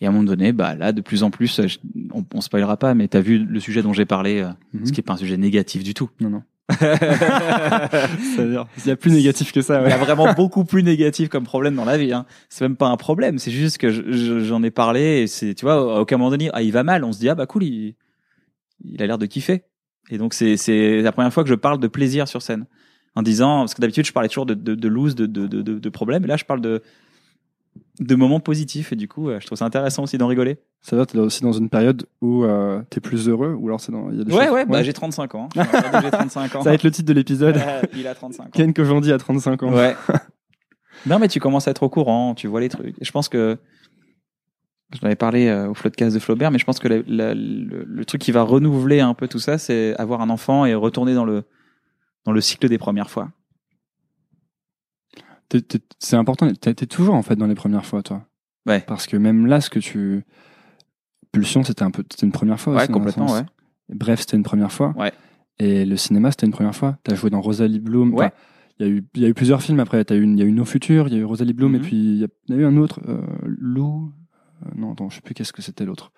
Speaker 2: Et à un moment donné, bah là, de plus en plus, je- on, on spoilera pas, mais t'as vu le sujet dont j'ai parlé, euh,
Speaker 4: Mhm.
Speaker 2: ce qui est pas un sujet négatif du tout.
Speaker 4: Non, non. [LAUGHS] C'est-à-dire, il y a plus négatif que ça.
Speaker 2: Il y a
Speaker 4: Ouais.
Speaker 2: vraiment beaucoup plus négatif comme problème dans la vie. Hein. C'est même pas un problème, c'est juste que je- je- j'en ai parlé et c'est, tu vois, à aucun moment donné, ah, il va mal, on se dit ah bah cool, il, il a l'air de kiffer. Et donc c'est c'est la première fois que je parle de plaisir sur scène, en disant parce que d'habitude je parlais toujours de de, de loose, de de de, de, de problèmes, et là je parle de de moments positifs et du coup euh, je trouve ça intéressant aussi d'en rigoler.
Speaker 4: Ça veut dire que t'es aussi dans une période où euh, t'es plus heureux, ou alors c'est dans. il Y a des
Speaker 2: Ouais
Speaker 4: choses-
Speaker 2: ouais, bah j'ai 35 ans. J'ai 35 ans.
Speaker 4: Ça va être le titre de l'épisode.
Speaker 2: Euh, il a 35 ans.
Speaker 4: Ken Kojandi a 35 ans.
Speaker 2: Ouais. [LAUGHS] non, mais tu commences à être au courant, tu vois les trucs. Je pense que je l'avais parlé euh, au Floodcast de Flaubert, mais je pense que la- la- le, le truc qui va renouveler un peu tout ça, c'est avoir un enfant et retourner dans le dans le cycle des premières fois.
Speaker 4: C'est important. T'es toujours en fait dans les premières fois, toi.
Speaker 2: Ouais.
Speaker 4: Parce que même là, ce que tu. Pulsion, c'était un peu. C'était une première fois
Speaker 2: Ouais,
Speaker 4: aussi,
Speaker 2: complètement, ouais.
Speaker 4: Bref, c'était une première fois.
Speaker 2: Ouais.
Speaker 4: Et le cinéma, c'était une première fois. T'as joué dans Rosalie Bloom.
Speaker 2: Ouais.
Speaker 4: Il y, a eu, il y a eu plusieurs films après. T'as eu, une- il y a eu Nos Futurs, il y a eu Rosalie Bloom, et
Speaker 2: Mhm.
Speaker 4: puis il y, a, il y a eu un autre, euh, Lou. euh, non, attends, je sais plus qu'est-ce que c'était l'autre.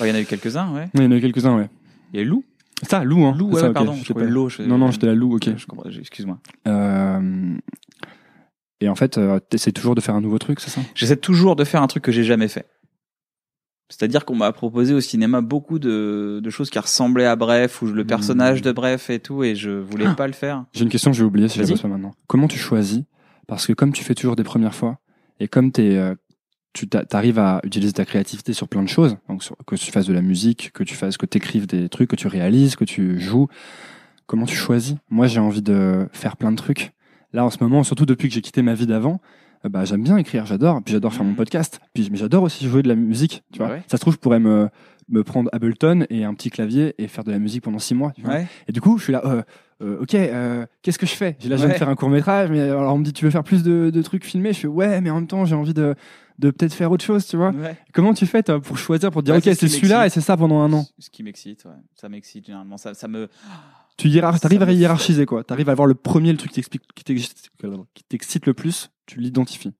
Speaker 2: Oh, Il y en a eu quelques-uns, ouais.
Speaker 4: Il y en a eu quelques-uns, ouais.
Speaker 2: Il y a eu Lou?
Speaker 4: Ça, Lou, hein.
Speaker 2: Lou, ouais,
Speaker 4: ça,
Speaker 2: pardon.
Speaker 4: je
Speaker 2: Je
Speaker 4: sais
Speaker 2: croyais
Speaker 4: pas.
Speaker 2: Lou. je-
Speaker 4: Non, non, j'étais la Lou, ok.
Speaker 2: Je comprends, excuse-moi.
Speaker 4: Euh, Et en fait, euh, t'essaies toujours de faire un nouveau truc, c'est ça?
Speaker 2: J'essaie toujours de faire un truc que j'ai jamais fait. C'est-à-dire qu'on m'a proposé au cinéma beaucoup de, de choses qui ressemblaient à Bref, ou le personnage
Speaker 4: Hmm.
Speaker 2: de Bref et tout, et je voulais
Speaker 4: Ah.
Speaker 2: pas le faire.
Speaker 4: J'ai une question que j'ai oubliée si je la pose pas maintenant. Comment tu choisis? Parce que comme tu fais toujours des premières fois, et comme t'es, euh, tu arrives à utiliser ta créativité sur plein de choses, donc sur- que tu fasses de la musique, que tu fasses, que tu écrives des trucs, que tu réalises, que tu joues, comment tu choisis? Moi, j'ai envie de faire plein de trucs. Là, en ce moment, surtout depuis que j'ai quitté ma vie d'avant, euh, bah, j'aime bien écrire, j'adore, puis j'adore faire mon podcast, puis mais j'adore aussi jouer de la musique. Tu vois.
Speaker 2: Ouais.
Speaker 4: ça se trouve, je pourrais me me prendre Ableton et un petit clavier et faire de la musique pendant six mois. Tu vois
Speaker 2: Ouais.
Speaker 4: et du coup, je suis là, euh, euh, ok, euh, qu'est-ce que je fais? Là, je viens de
Speaker 2: Ouais.
Speaker 4: faire un court métrage, mais alors on me dit, tu veux faire plus de, de trucs filmés? Je fais, ouais, mais en même temps, j'ai envie de, de peut-être faire autre chose, tu vois.
Speaker 2: Ouais.
Speaker 4: Comment tu fais toi, pour choisir, pour dire,
Speaker 2: Ouais,
Speaker 4: ok,
Speaker 2: c'est ce
Speaker 4: celui-là et c'est ça pendant un an?
Speaker 2: Ce qui m'excite, ouais. Ça m'excite généralement. Ça, ça me.
Speaker 4: Tu hiérar- t'arrives à hiérarchiser, quoi. T'arrives à voir le premier, le truc qui t'explique- qui t'excite le plus, tu l'identifies.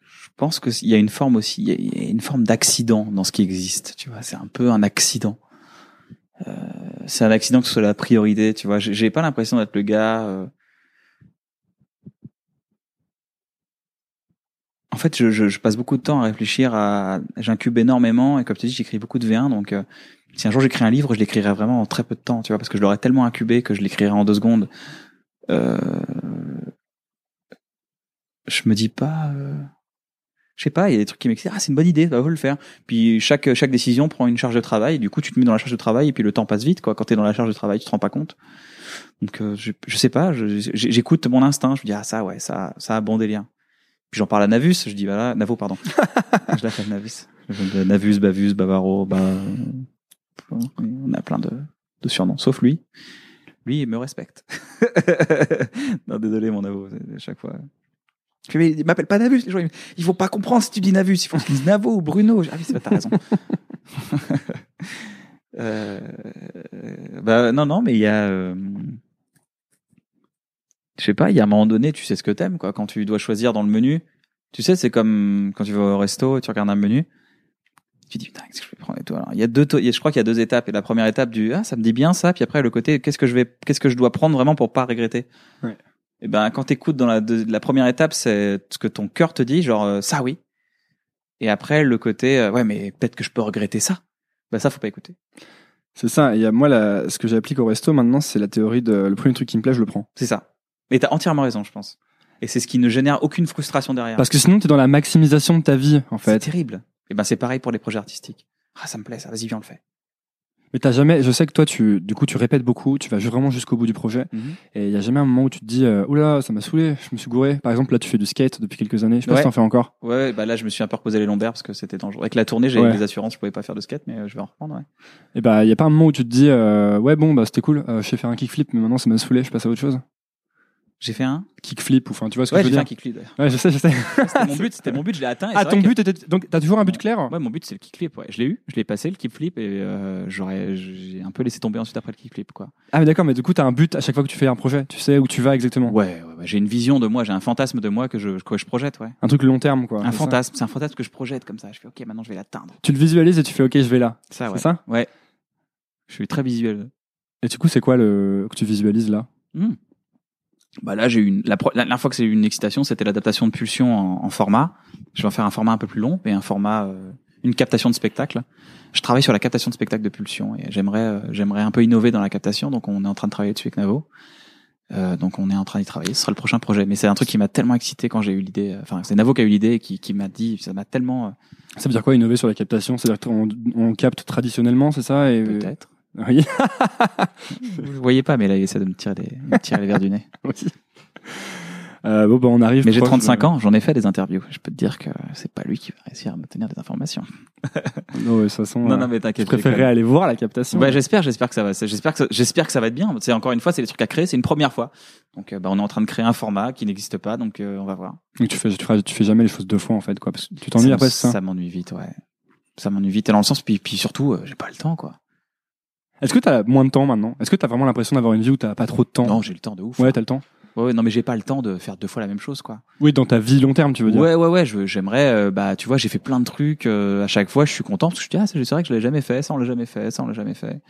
Speaker 2: Je pense que il y a une forme aussi, il y a- une forme d'accident dans ce qui existe. Tu vois, c'est un peu un accident. Euh, c'est un accident que ce soit la priorité. Tu vois, j'ai j'ai pas l'impression d'être le gars. euh, En fait, je, je, je passe beaucoup de temps à réfléchir à. J'incube énormément et comme tu dis, j'écris beaucoup de V1. Donc, euh, si un jour j'écris un livre, je l'écrirai vraiment en très peu de temps. Tu vois, parce que je l'aurais tellement incubé que je l'écrirai en deux secondes. Euh... Je me dis pas. euh, Je sais pas, il y a des trucs qui m'excitent. Ah, c'est une bonne idée, bah, faut le faire. Puis chaque chaque décision prend une charge de travail. Et du coup, tu te mets dans la charge de travail et puis le temps passe vite, quoi. Quand t'es dans la charge de travail, tu te rends pas compte. Donc, euh, je, je sais pas. J'écoute mon instinct. Je me dis ah ça, ouais, ça, ça a bon délire. Puis j'en parle à Navus. Je dis voilà, Navo, pardon. [LAUGHS] je l'appelle Navus. Navus, Bavus, Bavaro, bah, on a plein de, de surnoms, sauf lui. Lui, il me respecte. [LAUGHS] non, désolé, mon c'est- à chaque fois. Je il m'appelle pas Navus. Les gens, ils, pas comprendre si tu dis Navus. Il faut qu'ils disent Navo ou Bruno. Ah oui, c'est vrai, t'as raison. [LAUGHS] Euh, bah, non, non, mais il y a. euh, je sais pas, il y a un moment donné, tu sais ce que t'aimes, quoi. Quand tu dois choisir dans le menu, tu sais, c'est comme quand tu vas au resto et tu regardes un menu. Tu dis, putain, qu'est-ce que je vais prendre et tout. Alors, il y a deux, je crois qu'il y a deux étapes. Et la première étape du, ah, ça me dit bien ça. Puis après, le côté, qu'est-ce que je vais, qu'est-ce que je dois prendre vraiment pour pas regretter.
Speaker 4: Ouais.
Speaker 2: Et ben, quand t'écoutes dans la, deux- la première étape, c'est ce que ton cœur te dit, genre, euh, ça oui. Et après, le côté, euh, ouais, mais peut-être que je peux regretter ça. Bah, ça, faut pas écouter.
Speaker 4: C'est ça. Et moi, la- ce que j'applique au resto maintenant, c'est la théorie de le premier truc qui me plaît, je le prends.
Speaker 2: C'est ça. Mais t'as entièrement raison, je pense. Et c'est ce qui ne génère aucune frustration derrière.
Speaker 4: Parce que sinon, t'es dans la maximisation de ta vie, en
Speaker 2: c'est
Speaker 4: fait.
Speaker 2: terrible. Et ben, c'est pareil pour les projets artistiques. Ah, ça me plaît, ça, vas-y, viens, on le fait.
Speaker 4: Mais t'as jamais, je sais que toi, tu, du coup, tu répètes beaucoup, tu vas vraiment jusqu'au bout du projet.
Speaker 2: Mhm.
Speaker 4: Et il y a jamais un moment où tu te dis, euh, oula, ça m'a sauré, je me suis gouré. Par exemple, là, tu fais du skate depuis quelques années. Je sais pas
Speaker 2: Ouais.
Speaker 4: si t'en fais encore.
Speaker 2: Ouais, bah là, je me suis un peu reposé les lombaires parce que c'était dangereux. Avec la tournée, j'ai
Speaker 4: Ouais.
Speaker 2: des assurances, je pouvais pas faire de skate, mais euh, je vais en reprendre, ouais.
Speaker 4: Et bah, il y a pas un moment où tu te dis, euh, ouais, bon, bah, c'était cool, euh, je sais faire un kickflip, mais maintenant, ça m'a saoulé, je passe à autre chose.
Speaker 2: J'ai fait un.
Speaker 4: Kickflip, ou enfin, tu vois ce que
Speaker 2: Ouais,
Speaker 4: je
Speaker 2: j'ai
Speaker 4: veux
Speaker 2: fait un
Speaker 4: dire.
Speaker 2: kickflip.
Speaker 4: Ouais, je sais, je sais.
Speaker 2: C'était mon [LAUGHS] but, c'était mon but, je l'ai atteint. et
Speaker 4: Ah, ton
Speaker 2: que-
Speaker 4: but était, donc, t'as toujours un but clair?
Speaker 2: Ouais, mon but c'est le kickflip. Ouais, je l'ai eu, je l'ai passé le kickflip et euh, j'aurais, j'ai un peu laissé tomber ensuite après le kickflip, quoi.
Speaker 4: Ah, mais d'accord, mais du coup, t'as un but à chaque fois que tu fais un projet. Tu sais où tu vas exactement.
Speaker 2: Ouais, ouais, ouais, j'ai une vision de moi, j'ai un fantasme de moi que je, que je projette, ouais.
Speaker 4: Un truc long terme, quoi.
Speaker 2: Un fantasme, c'est un fantasme que je projette comme ça. Je fais, ok, maintenant je vais l'atteindre.
Speaker 4: Tu le visualises et tu fais, ok, je vais là.
Speaker 2: Ça,
Speaker 4: C'est
Speaker 2: ouais.
Speaker 4: ça?
Speaker 2: Ouais. Je suis très visuel.
Speaker 4: Et du coup, c'est quoi le, que tu visualises là?
Speaker 2: Hmm. Bah là, j'ai une, la, dernière fois que j'ai eu une excitation, c'était l'adaptation de Pulsion en, en format. Je vais en faire un format un peu plus long, mais un format, euh, une captation de spectacle. Je travaille sur la captation de spectacle de Pulsion et j'aimerais, euh, j'aimerais un peu innover dans la captation, donc on est en train de travailler dessus avec Navo. Euh, donc on est en train d'y travailler. Ce sera le prochain projet, mais c'est un truc qui m'a tellement excité quand j'ai eu l'idée. euh, Enfin, c'est Navo qui a eu l'idée et qui, qui m'a dit, ça m'a tellement euh,
Speaker 4: Ça veut dire quoi innover sur la captation? C'est-à-dire qu'on on capte traditionnellement, c'est ça? Et...
Speaker 2: peut-être.
Speaker 4: Oui.
Speaker 2: Vous le voyez pas, mais là il essaie de me tirer les, me tirer les verres du nez. [LAUGHS]
Speaker 4: Oui. Euh, bon, bah, on arrive.
Speaker 2: Mais j'ai
Speaker 4: proche
Speaker 2: 35
Speaker 4: de-
Speaker 2: ans, j'en ai fait des interviews. Je peux te dire que c'est pas lui qui va réussir à me tenir des informations. [LAUGHS]
Speaker 4: Non, de toute façon,
Speaker 2: Non,
Speaker 4: euh,
Speaker 2: non, mais
Speaker 4: je
Speaker 2: t'inquiète.
Speaker 4: préférerais aller voir la captation.
Speaker 2: Ouais, j'espère, j'espère que ça va, j'espère que ça, j'espère que ça va être bien. C'est encore une fois, c'est des trucs à créer, c'est une première fois. Donc, euh, bah, on est en train de créer un format qui n'existe pas, donc euh, on va voir.
Speaker 4: Donc tu fais, tu, feras- tu fais jamais les choses deux fois en fait, quoi. Parce que tu t'ennuies après, ça?
Speaker 2: Ça m'ennuie vite, ouais. Ça m'ennuie vite, et dans le sens, puis, puis surtout, euh, j'ai pas le temps, quoi.
Speaker 4: Est-ce que t'as moins de temps maintenant? Est-ce que t'as vraiment l'impression d'avoir une vie où t'as pas trop de temps?
Speaker 2: Non, j'ai le temps de ouf.
Speaker 4: Ouais, t'as le temps.
Speaker 2: Ouais, ouais, non, mais j'ai pas le temps de faire deux fois la même chose, quoi.
Speaker 4: Oui, dans ta vie long terme, tu veux dire.
Speaker 2: Ouais, ouais, ouais, je- j'aimerais, euh, bah, tu vois, j'ai fait plein de trucs, euh, à chaque fois, je suis content, parce que je dis, ah, c'est c'est vrai que je l'ai jamais fait, ça, on l'a jamais fait, ça, on l'a jamais fait.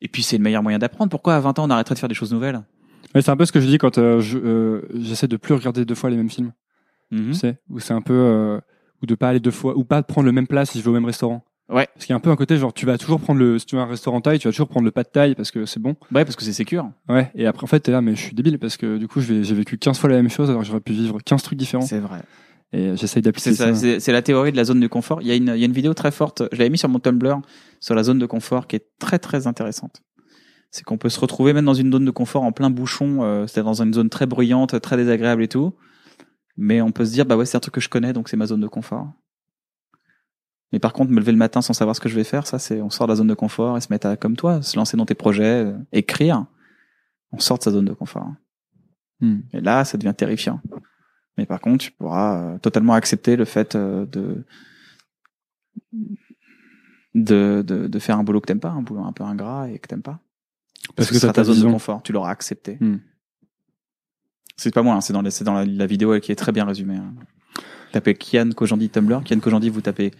Speaker 2: Et puis, c'est le meilleur moyen d'apprendre. Pourquoi à 20 ans, on arrêterait de faire des choses nouvelles?
Speaker 4: Ouais, c'est un peu ce que je dis quand euh, je, euh, j'essaie de plus regarder deux fois les mêmes films.
Speaker 2: Mhm.
Speaker 4: Tu sais, où c'est un peu euh, ou de pas aller deux fois ou pas prendre le même plat si je vais au même restaurant.
Speaker 2: Ouais.
Speaker 4: Parce qu'il y a un peu un côté genre tu vas toujours prendre le si tu vas à un restaurant taille, tu vas toujours prendre le pas de taille parce que c'est bon.
Speaker 2: Ouais, parce que c'est sécure.
Speaker 4: Ouais. Et après en fait t'es là mais je suis débile parce que du coup j'ai vécu 15 fois la même chose alors j'aurais pu vivre 15 trucs différents.
Speaker 2: C'est vrai.
Speaker 4: Et j'essaye d'appliquer ça.
Speaker 2: c'est la théorie de la zone de confort. Il y a une, il y a une vidéo très forte, je l'avais mis sur mon Tumblr, sur la zone de confort, qui est très très intéressante. C'est qu'on peut se retrouver même dans une zone de confort en plein bouchon, euh, c'est-à-dire dans une zone très bruyante, très désagréable et tout. Mais on peut se dire, bah ouais, c'est un truc que je connais, donc c'est ma zone de confort. Mais par contre, me lever le matin sans savoir ce que je vais faire, ça c'est, on sort de la zone de confort et se mettre à, comme toi, se lancer dans tes projets, euh, écrire. On sort de sa zone de confort.
Speaker 4: Hmm.
Speaker 2: Et là, ça devient terrifiant. Mais par contre, tu pourras euh, totalement accepter le fait euh, de, de, de, de faire un boulot que t'aimes pas, un boulot un peu ingrat et que t'aimes pas.
Speaker 4: Parce
Speaker 2: que,
Speaker 4: que
Speaker 2: ce sera
Speaker 4: t'as
Speaker 2: ta zone de confort. Tu l'auras accepté.
Speaker 4: Hmm.
Speaker 2: C'est pas moi, hein, c'est dans, les- c'est dans la, la vidéo qui est très bien résumée. hein. Tapez Kian Kojandi Tumblr. Kian Kojandi, vous tapez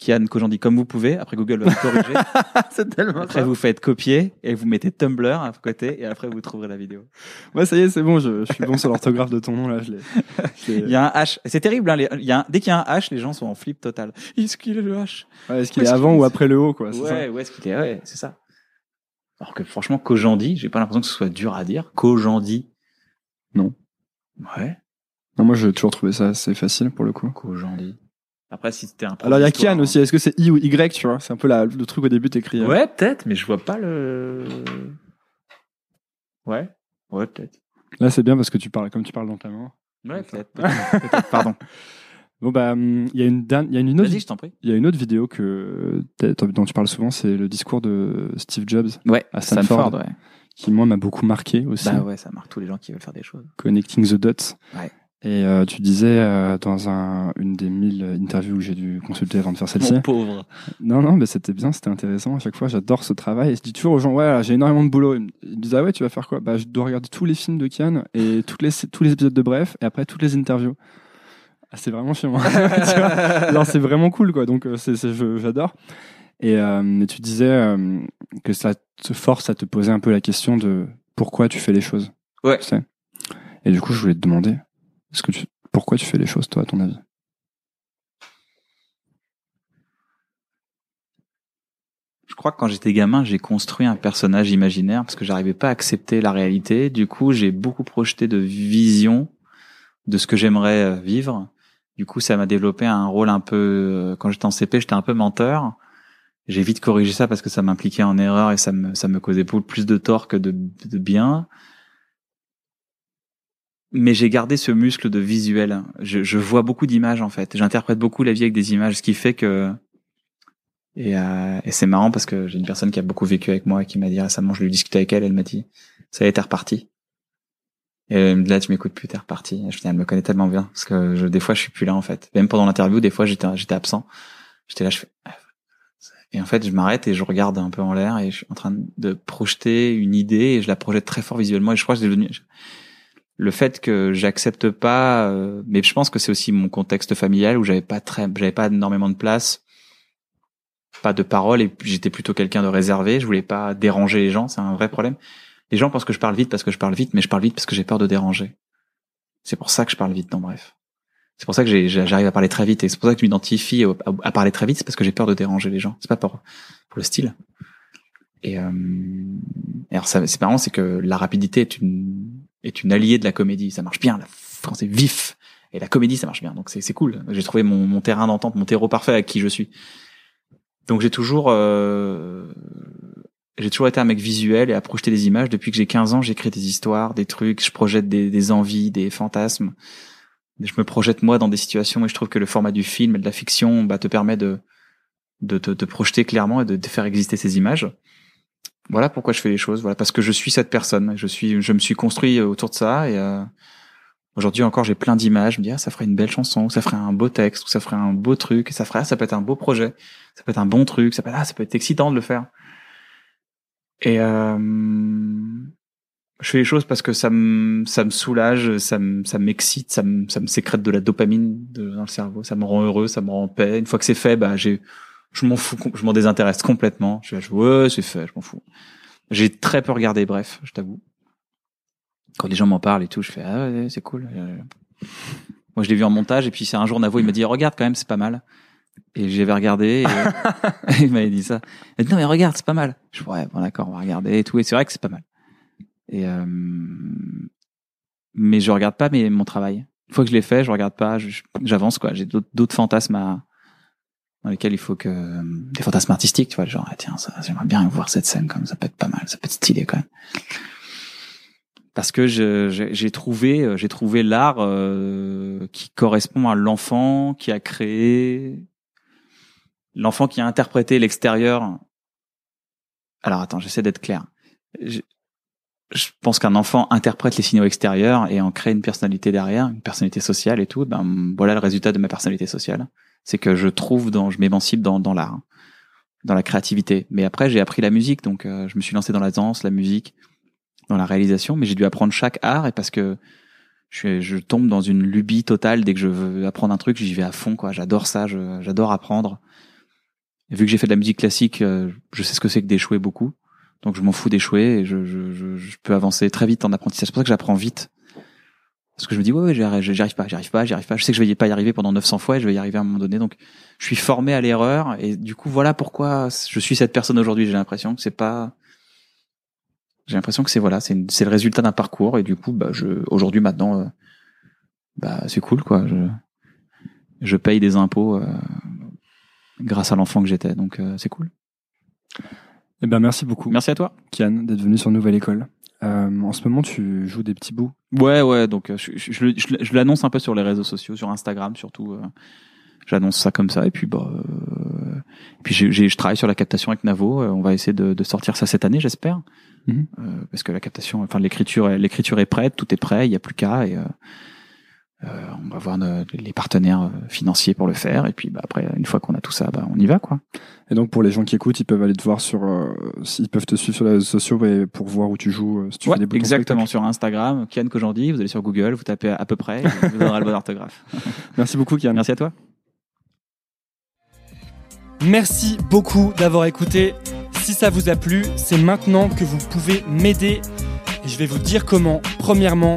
Speaker 2: Kian Kojandi comme vous pouvez. Après Google va vous corriger. [LAUGHS]
Speaker 4: c'est tellement
Speaker 2: après vous faites copier et vous mettez Tumblr à côté et après vous trouverez la vidéo.
Speaker 4: Ouais, ça y est, c'est bon, je, je suis bon sur l'orthographe de ton nom là, je l'ai.
Speaker 2: Il y a un H. C'est terrible. Hein, les- il y a un- dès qu'il y a un H, les gens sont en flip total. Est-ce qu'il est le H?
Speaker 4: Ouais, est-ce qu'il est
Speaker 2: est-ce
Speaker 4: avant ou
Speaker 2: est
Speaker 4: après le haut quoi,
Speaker 2: Ouais, où est-ce qu'il est? Ouais, c'est ça. Alors que franchement, Kojandi, j'ai pas l'impression que ce soit dur à dire. Kojandi.
Speaker 4: Non.
Speaker 2: Ouais.
Speaker 4: Non, moi, j'ai toujours trouvé ça assez facile pour le coup.
Speaker 2: Kojandi. Après, si c'était un.
Speaker 4: Alors, il y a Kian aussi. Est-ce que c'est I ou Y, tu vois? C'est un peu la, le truc au début, t'écris. euh,
Speaker 2: Ouais, peut-être, mais je vois pas le. Ouais, ouais, peut-être.
Speaker 4: Là, c'est bien parce que tu parles, comme tu parles dans ta main.
Speaker 2: Ouais, peut-être. [LAUGHS] Pardon.
Speaker 4: Bon, bah, hum, il y a une, il y a une autre,
Speaker 2: Vas-y, je t'en prie.
Speaker 4: il y a une autre vidéo que, dont tu parles souvent, c'est le discours de Steve Jobs
Speaker 2: Ouais,
Speaker 4: à Stanford,
Speaker 2: ouais.
Speaker 4: qui, moi, m'a beaucoup marqué aussi.
Speaker 2: Bah ouais, ça marque tous les gens qui veulent faire des choses.
Speaker 4: Connecting the Dots.
Speaker 2: Ouais.
Speaker 4: Et euh, tu disais euh, dans un, une des mille interviews que j'ai dû consulter avant de faire celle-ci.
Speaker 2: pauvre.
Speaker 4: Non, non, mais c'était bien, c'était intéressant. À chaque fois, j'adore ce travail. Et je dis toujours aux gens, ouais, j'ai énormément de boulot. Ils me disent, ah ouais, tu vas faire quoi? Bah, je dois regarder tous les films de Kian et toutes les, tous les épisodes de Bref et après toutes les interviews. Ah, c'est vraiment. [LAUGHS] Tu vois? Non, c'est vraiment cool, quoi. Donc, euh, c'est, j'adore. Et, euh, et tu disais que ça te force à te poser un peu la question de pourquoi tu fais les choses.
Speaker 2: Ouais.
Speaker 4: Tu sais et du coup, je voulais te demander, est-ce que tu, pourquoi tu fais les choses, toi, à ton avis?
Speaker 2: Je crois que quand j'étais gamin, j'ai construit un personnage imaginaire parce que j'arrivais pas à accepter la réalité. Du coup, j'ai beaucoup projeté de visions de ce que j'aimerais euh, vivre. Du coup, ça m'a développé un rôle un peu. euh, Quand j'étais en CP, j'étais un peu menteur. J'ai vite corrigé ça parce que ça m'impliquait en erreur et ça me ça me causait plus de tort que de, de bien. Mais j'ai gardé ce muscle de visuel. Je, je vois beaucoup d'images en fait. J'interprète beaucoup la vie avec des images, ce qui fait que et, euh, et c'est marrant parce que j'ai une personne qui a beaucoup vécu avec moi et qui m'a dit récemment, je lui discutais avec elle, elle m'a dit, ça y est, t'es reparti. Et là, tu m'écoutes plus, t'es reparti. Et je dis, elle me connaît tellement bien parce que je, des fois, je suis plus là en fait. Même pendant l'interview, des fois, j'étais j'étais absent. J'étais là, je fais. ah, Et en fait, je m'arrête et je regarde un peu en l'air et je suis en train de projeter une idée et je la projette très fort visuellement. Et je crois que c'est devenu le fait que j'accepte pas, euh, mais je pense que c'est aussi mon contexte familial où j'avais pas très, j'avais pas énormément de place pas de parole et j'étais plutôt quelqu'un de réservé. Je voulais pas déranger les gens, c'est un vrai problème. Les gens pensent que je parle vite parce que je parle vite, mais je parle vite parce que j'ai peur de déranger. C'est pour ça que je parle vite, dans bref. C'est pour ça que j'arrive à parler très vite et c'est pour ça que je m'identifie à, parler très vite, c'est parce que j'ai peur de déranger les gens. C'est pas pour, pour le style. Et, euh, alors c'est marrant, c'est que la rapidité est une est une alliée de la comédie. Ça marche bien là, quand c'est vif. Et la comédie, ça marche bien. Donc c'est cool. J'ai trouvé mon, mon terrain d'entente, mon terreau parfait avec qui je suis. Donc j'ai toujours euh, j'ai toujours été un mec visuel et à projeter des images. Depuis que j'ai 15 ans, j'écris des histoires, des trucs, je projette des, des envies, des fantasmes. Je me projette moi dans des situations et je trouve que le format du film et de la fiction bah, te permet de de te de, projeter clairement et de faire exister ces images. Voilà pourquoi je fais les choses. Voilà parce que je suis cette personne. Je suis, je me suis construit autour de ça et euh, aujourd'hui encore j'ai plein d'images. Je me dis ah ça ferait une belle chanson, ça ferait un beau texte, ça ferait un beau truc, ça ferait ah, ça peut être un beau projet, ça peut être un bon truc, ça peut ah ça peut être excitant de le faire. Et euh, je fais les choses parce que ça me ça me soulage, ça me ça m'excite, ça me ça me sécrète de la dopamine dans le cerveau, ça me rend heureux, ça me rend en paix. Une fois que c'est fait, bah j'ai je m'en fous, je m'en désintéresse complètement. Je, je ouais, c'est fait, je m'en fous. J'ai très peu regardé, bref, je t'avoue. Quand les gens m'en parlent et tout, je fais ah ouais, c'est cool. Euh, Moi, je l'ai vu en montage et puis c'est un jour Navo, il m'a dit regarde quand même, c'est pas mal. Et j'avais regardé et [LAUGHS] il m'avait dit ça. Il m'a dit non mais regarde, c'est pas mal. Je ouais, bon d'accord, on va regarder et tout et c'est vrai que c'est pas mal. Et euh, mais je regarde pas mais mon travail. Une fois que je l'ai fait, je regarde pas, j'avance quoi. J'ai d'autres fantasmes à dans lesquels il faut que des fantasmes artistiques, tu vois, genre ah, tiens, j'aimerais bien voir cette scène comme ça peut être pas mal, ça peut être stylé quand même. Parce que j'ai trouvé euh, j'ai trouvé l'art euh, qui correspond à l'enfant qui a créé l'enfant qui a interprété l'extérieur. Alors attends, j'essaie d'être clair. Je, je pense qu'un enfant interprète les signaux extérieurs et en crée une personnalité derrière, une personnalité sociale et tout. Ben voilà le résultat de ma personnalité sociale c'est que je trouve dans, je m'émancipe dans, dans l'art, dans la créativité. Mais après, j'ai appris la musique, donc euh, je me suis lancé dans la danse, la musique, dans la réalisation, mais j'ai dû apprendre chaque art et parce que je, je tombe dans une lubie totale dès que je veux apprendre un truc, j'y vais à fond, quoi. J'adore ça, j'adore apprendre. Et vu que j'ai fait de la musique classique, euh, je sais ce que c'est que d'échouer beaucoup, donc je m'en fous d'échouer et je, je, je peux avancer très vite en apprentissage. C'est pour ça que j'apprends vite. Parce que je me dis, ouais, ouais, j'y arrive j'y arrive pas, j'y arrive pas, j'y arrive pas. Je sais que je vais pas y arriver pendant 900 fois et je vais y arriver à un moment donné. Donc, je suis formé à l'erreur et du coup, voilà pourquoi je suis cette personne aujourd'hui. J'ai l'impression que c'est pas, j'ai l'impression que c'est voilà, c'est le résultat d'un parcours et du coup, bah, je, aujourd'hui, maintenant, euh, bah c'est cool quoi. Je, je paye des impôts euh, grâce à l'enfant que j'étais, donc euh, c'est cool.
Speaker 6: Eh ben, merci beaucoup.
Speaker 2: Merci à toi.
Speaker 6: Kian, d'être venu sur Nouvelle École. Euh, en ce moment, tu joues des petits bouts.
Speaker 2: Ouais, ouais. Donc, euh, je, je, je, l'annonce un peu sur les réseaux sociaux, sur Instagram surtout. euh, J'annonce ça comme ça et puis bah, euh, et puis j'ai- j'ai- je travaille sur la captation avec Navo. on va essayer de, de sortir ça cette année, j'espère,
Speaker 6: Mhm.
Speaker 2: Parce que la captation, enfin l'écriture, est- l'écriture est prête, tout est prêt, il y a plus qu'à et on va voir nos- les partenaires euh, financiers pour le faire et puis bah, après une fois qu'on a tout ça, bah, on y va quoi.
Speaker 6: Et donc, pour les gens qui écoutent, ils peuvent aller te voir sur, euh, ils peuvent te suivre sur les réseaux sociaux et pour voir où tu joues, euh, si tu
Speaker 2: Ouais,
Speaker 6: fais des
Speaker 2: exactement sur Instagram, Kian Kojandi, vous allez sur Google, vous tapez à peu près, et vous aurez le bon orthographe. [LAUGHS]
Speaker 6: Merci beaucoup, Kian.
Speaker 2: Merci à toi.
Speaker 4: Merci beaucoup d'avoir écouté. Si ça vous a plu, c'est maintenant que vous pouvez m'aider. Et je vais vous dire comment. Premièrement,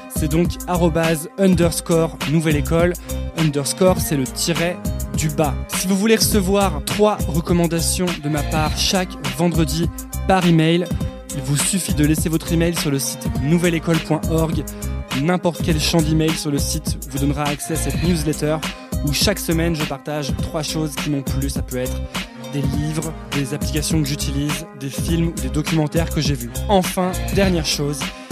Speaker 4: C'est donc arrobase underscore nouvelle école. Underscore, c'est le tiret du bas. Si vous voulez recevoir trois recommandations de ma part chaque vendredi par email, il vous suffit de laisser votre email sur le site nouvelleécole.org. N'importe quel champ d'email sur le site vous donnera accès à cette newsletter où chaque semaine je partage trois choses qui m'ont plu. Ça peut être des livres, des applications que j'utilise, des films ou des documentaires que j'ai vus. Enfin, dernière chose,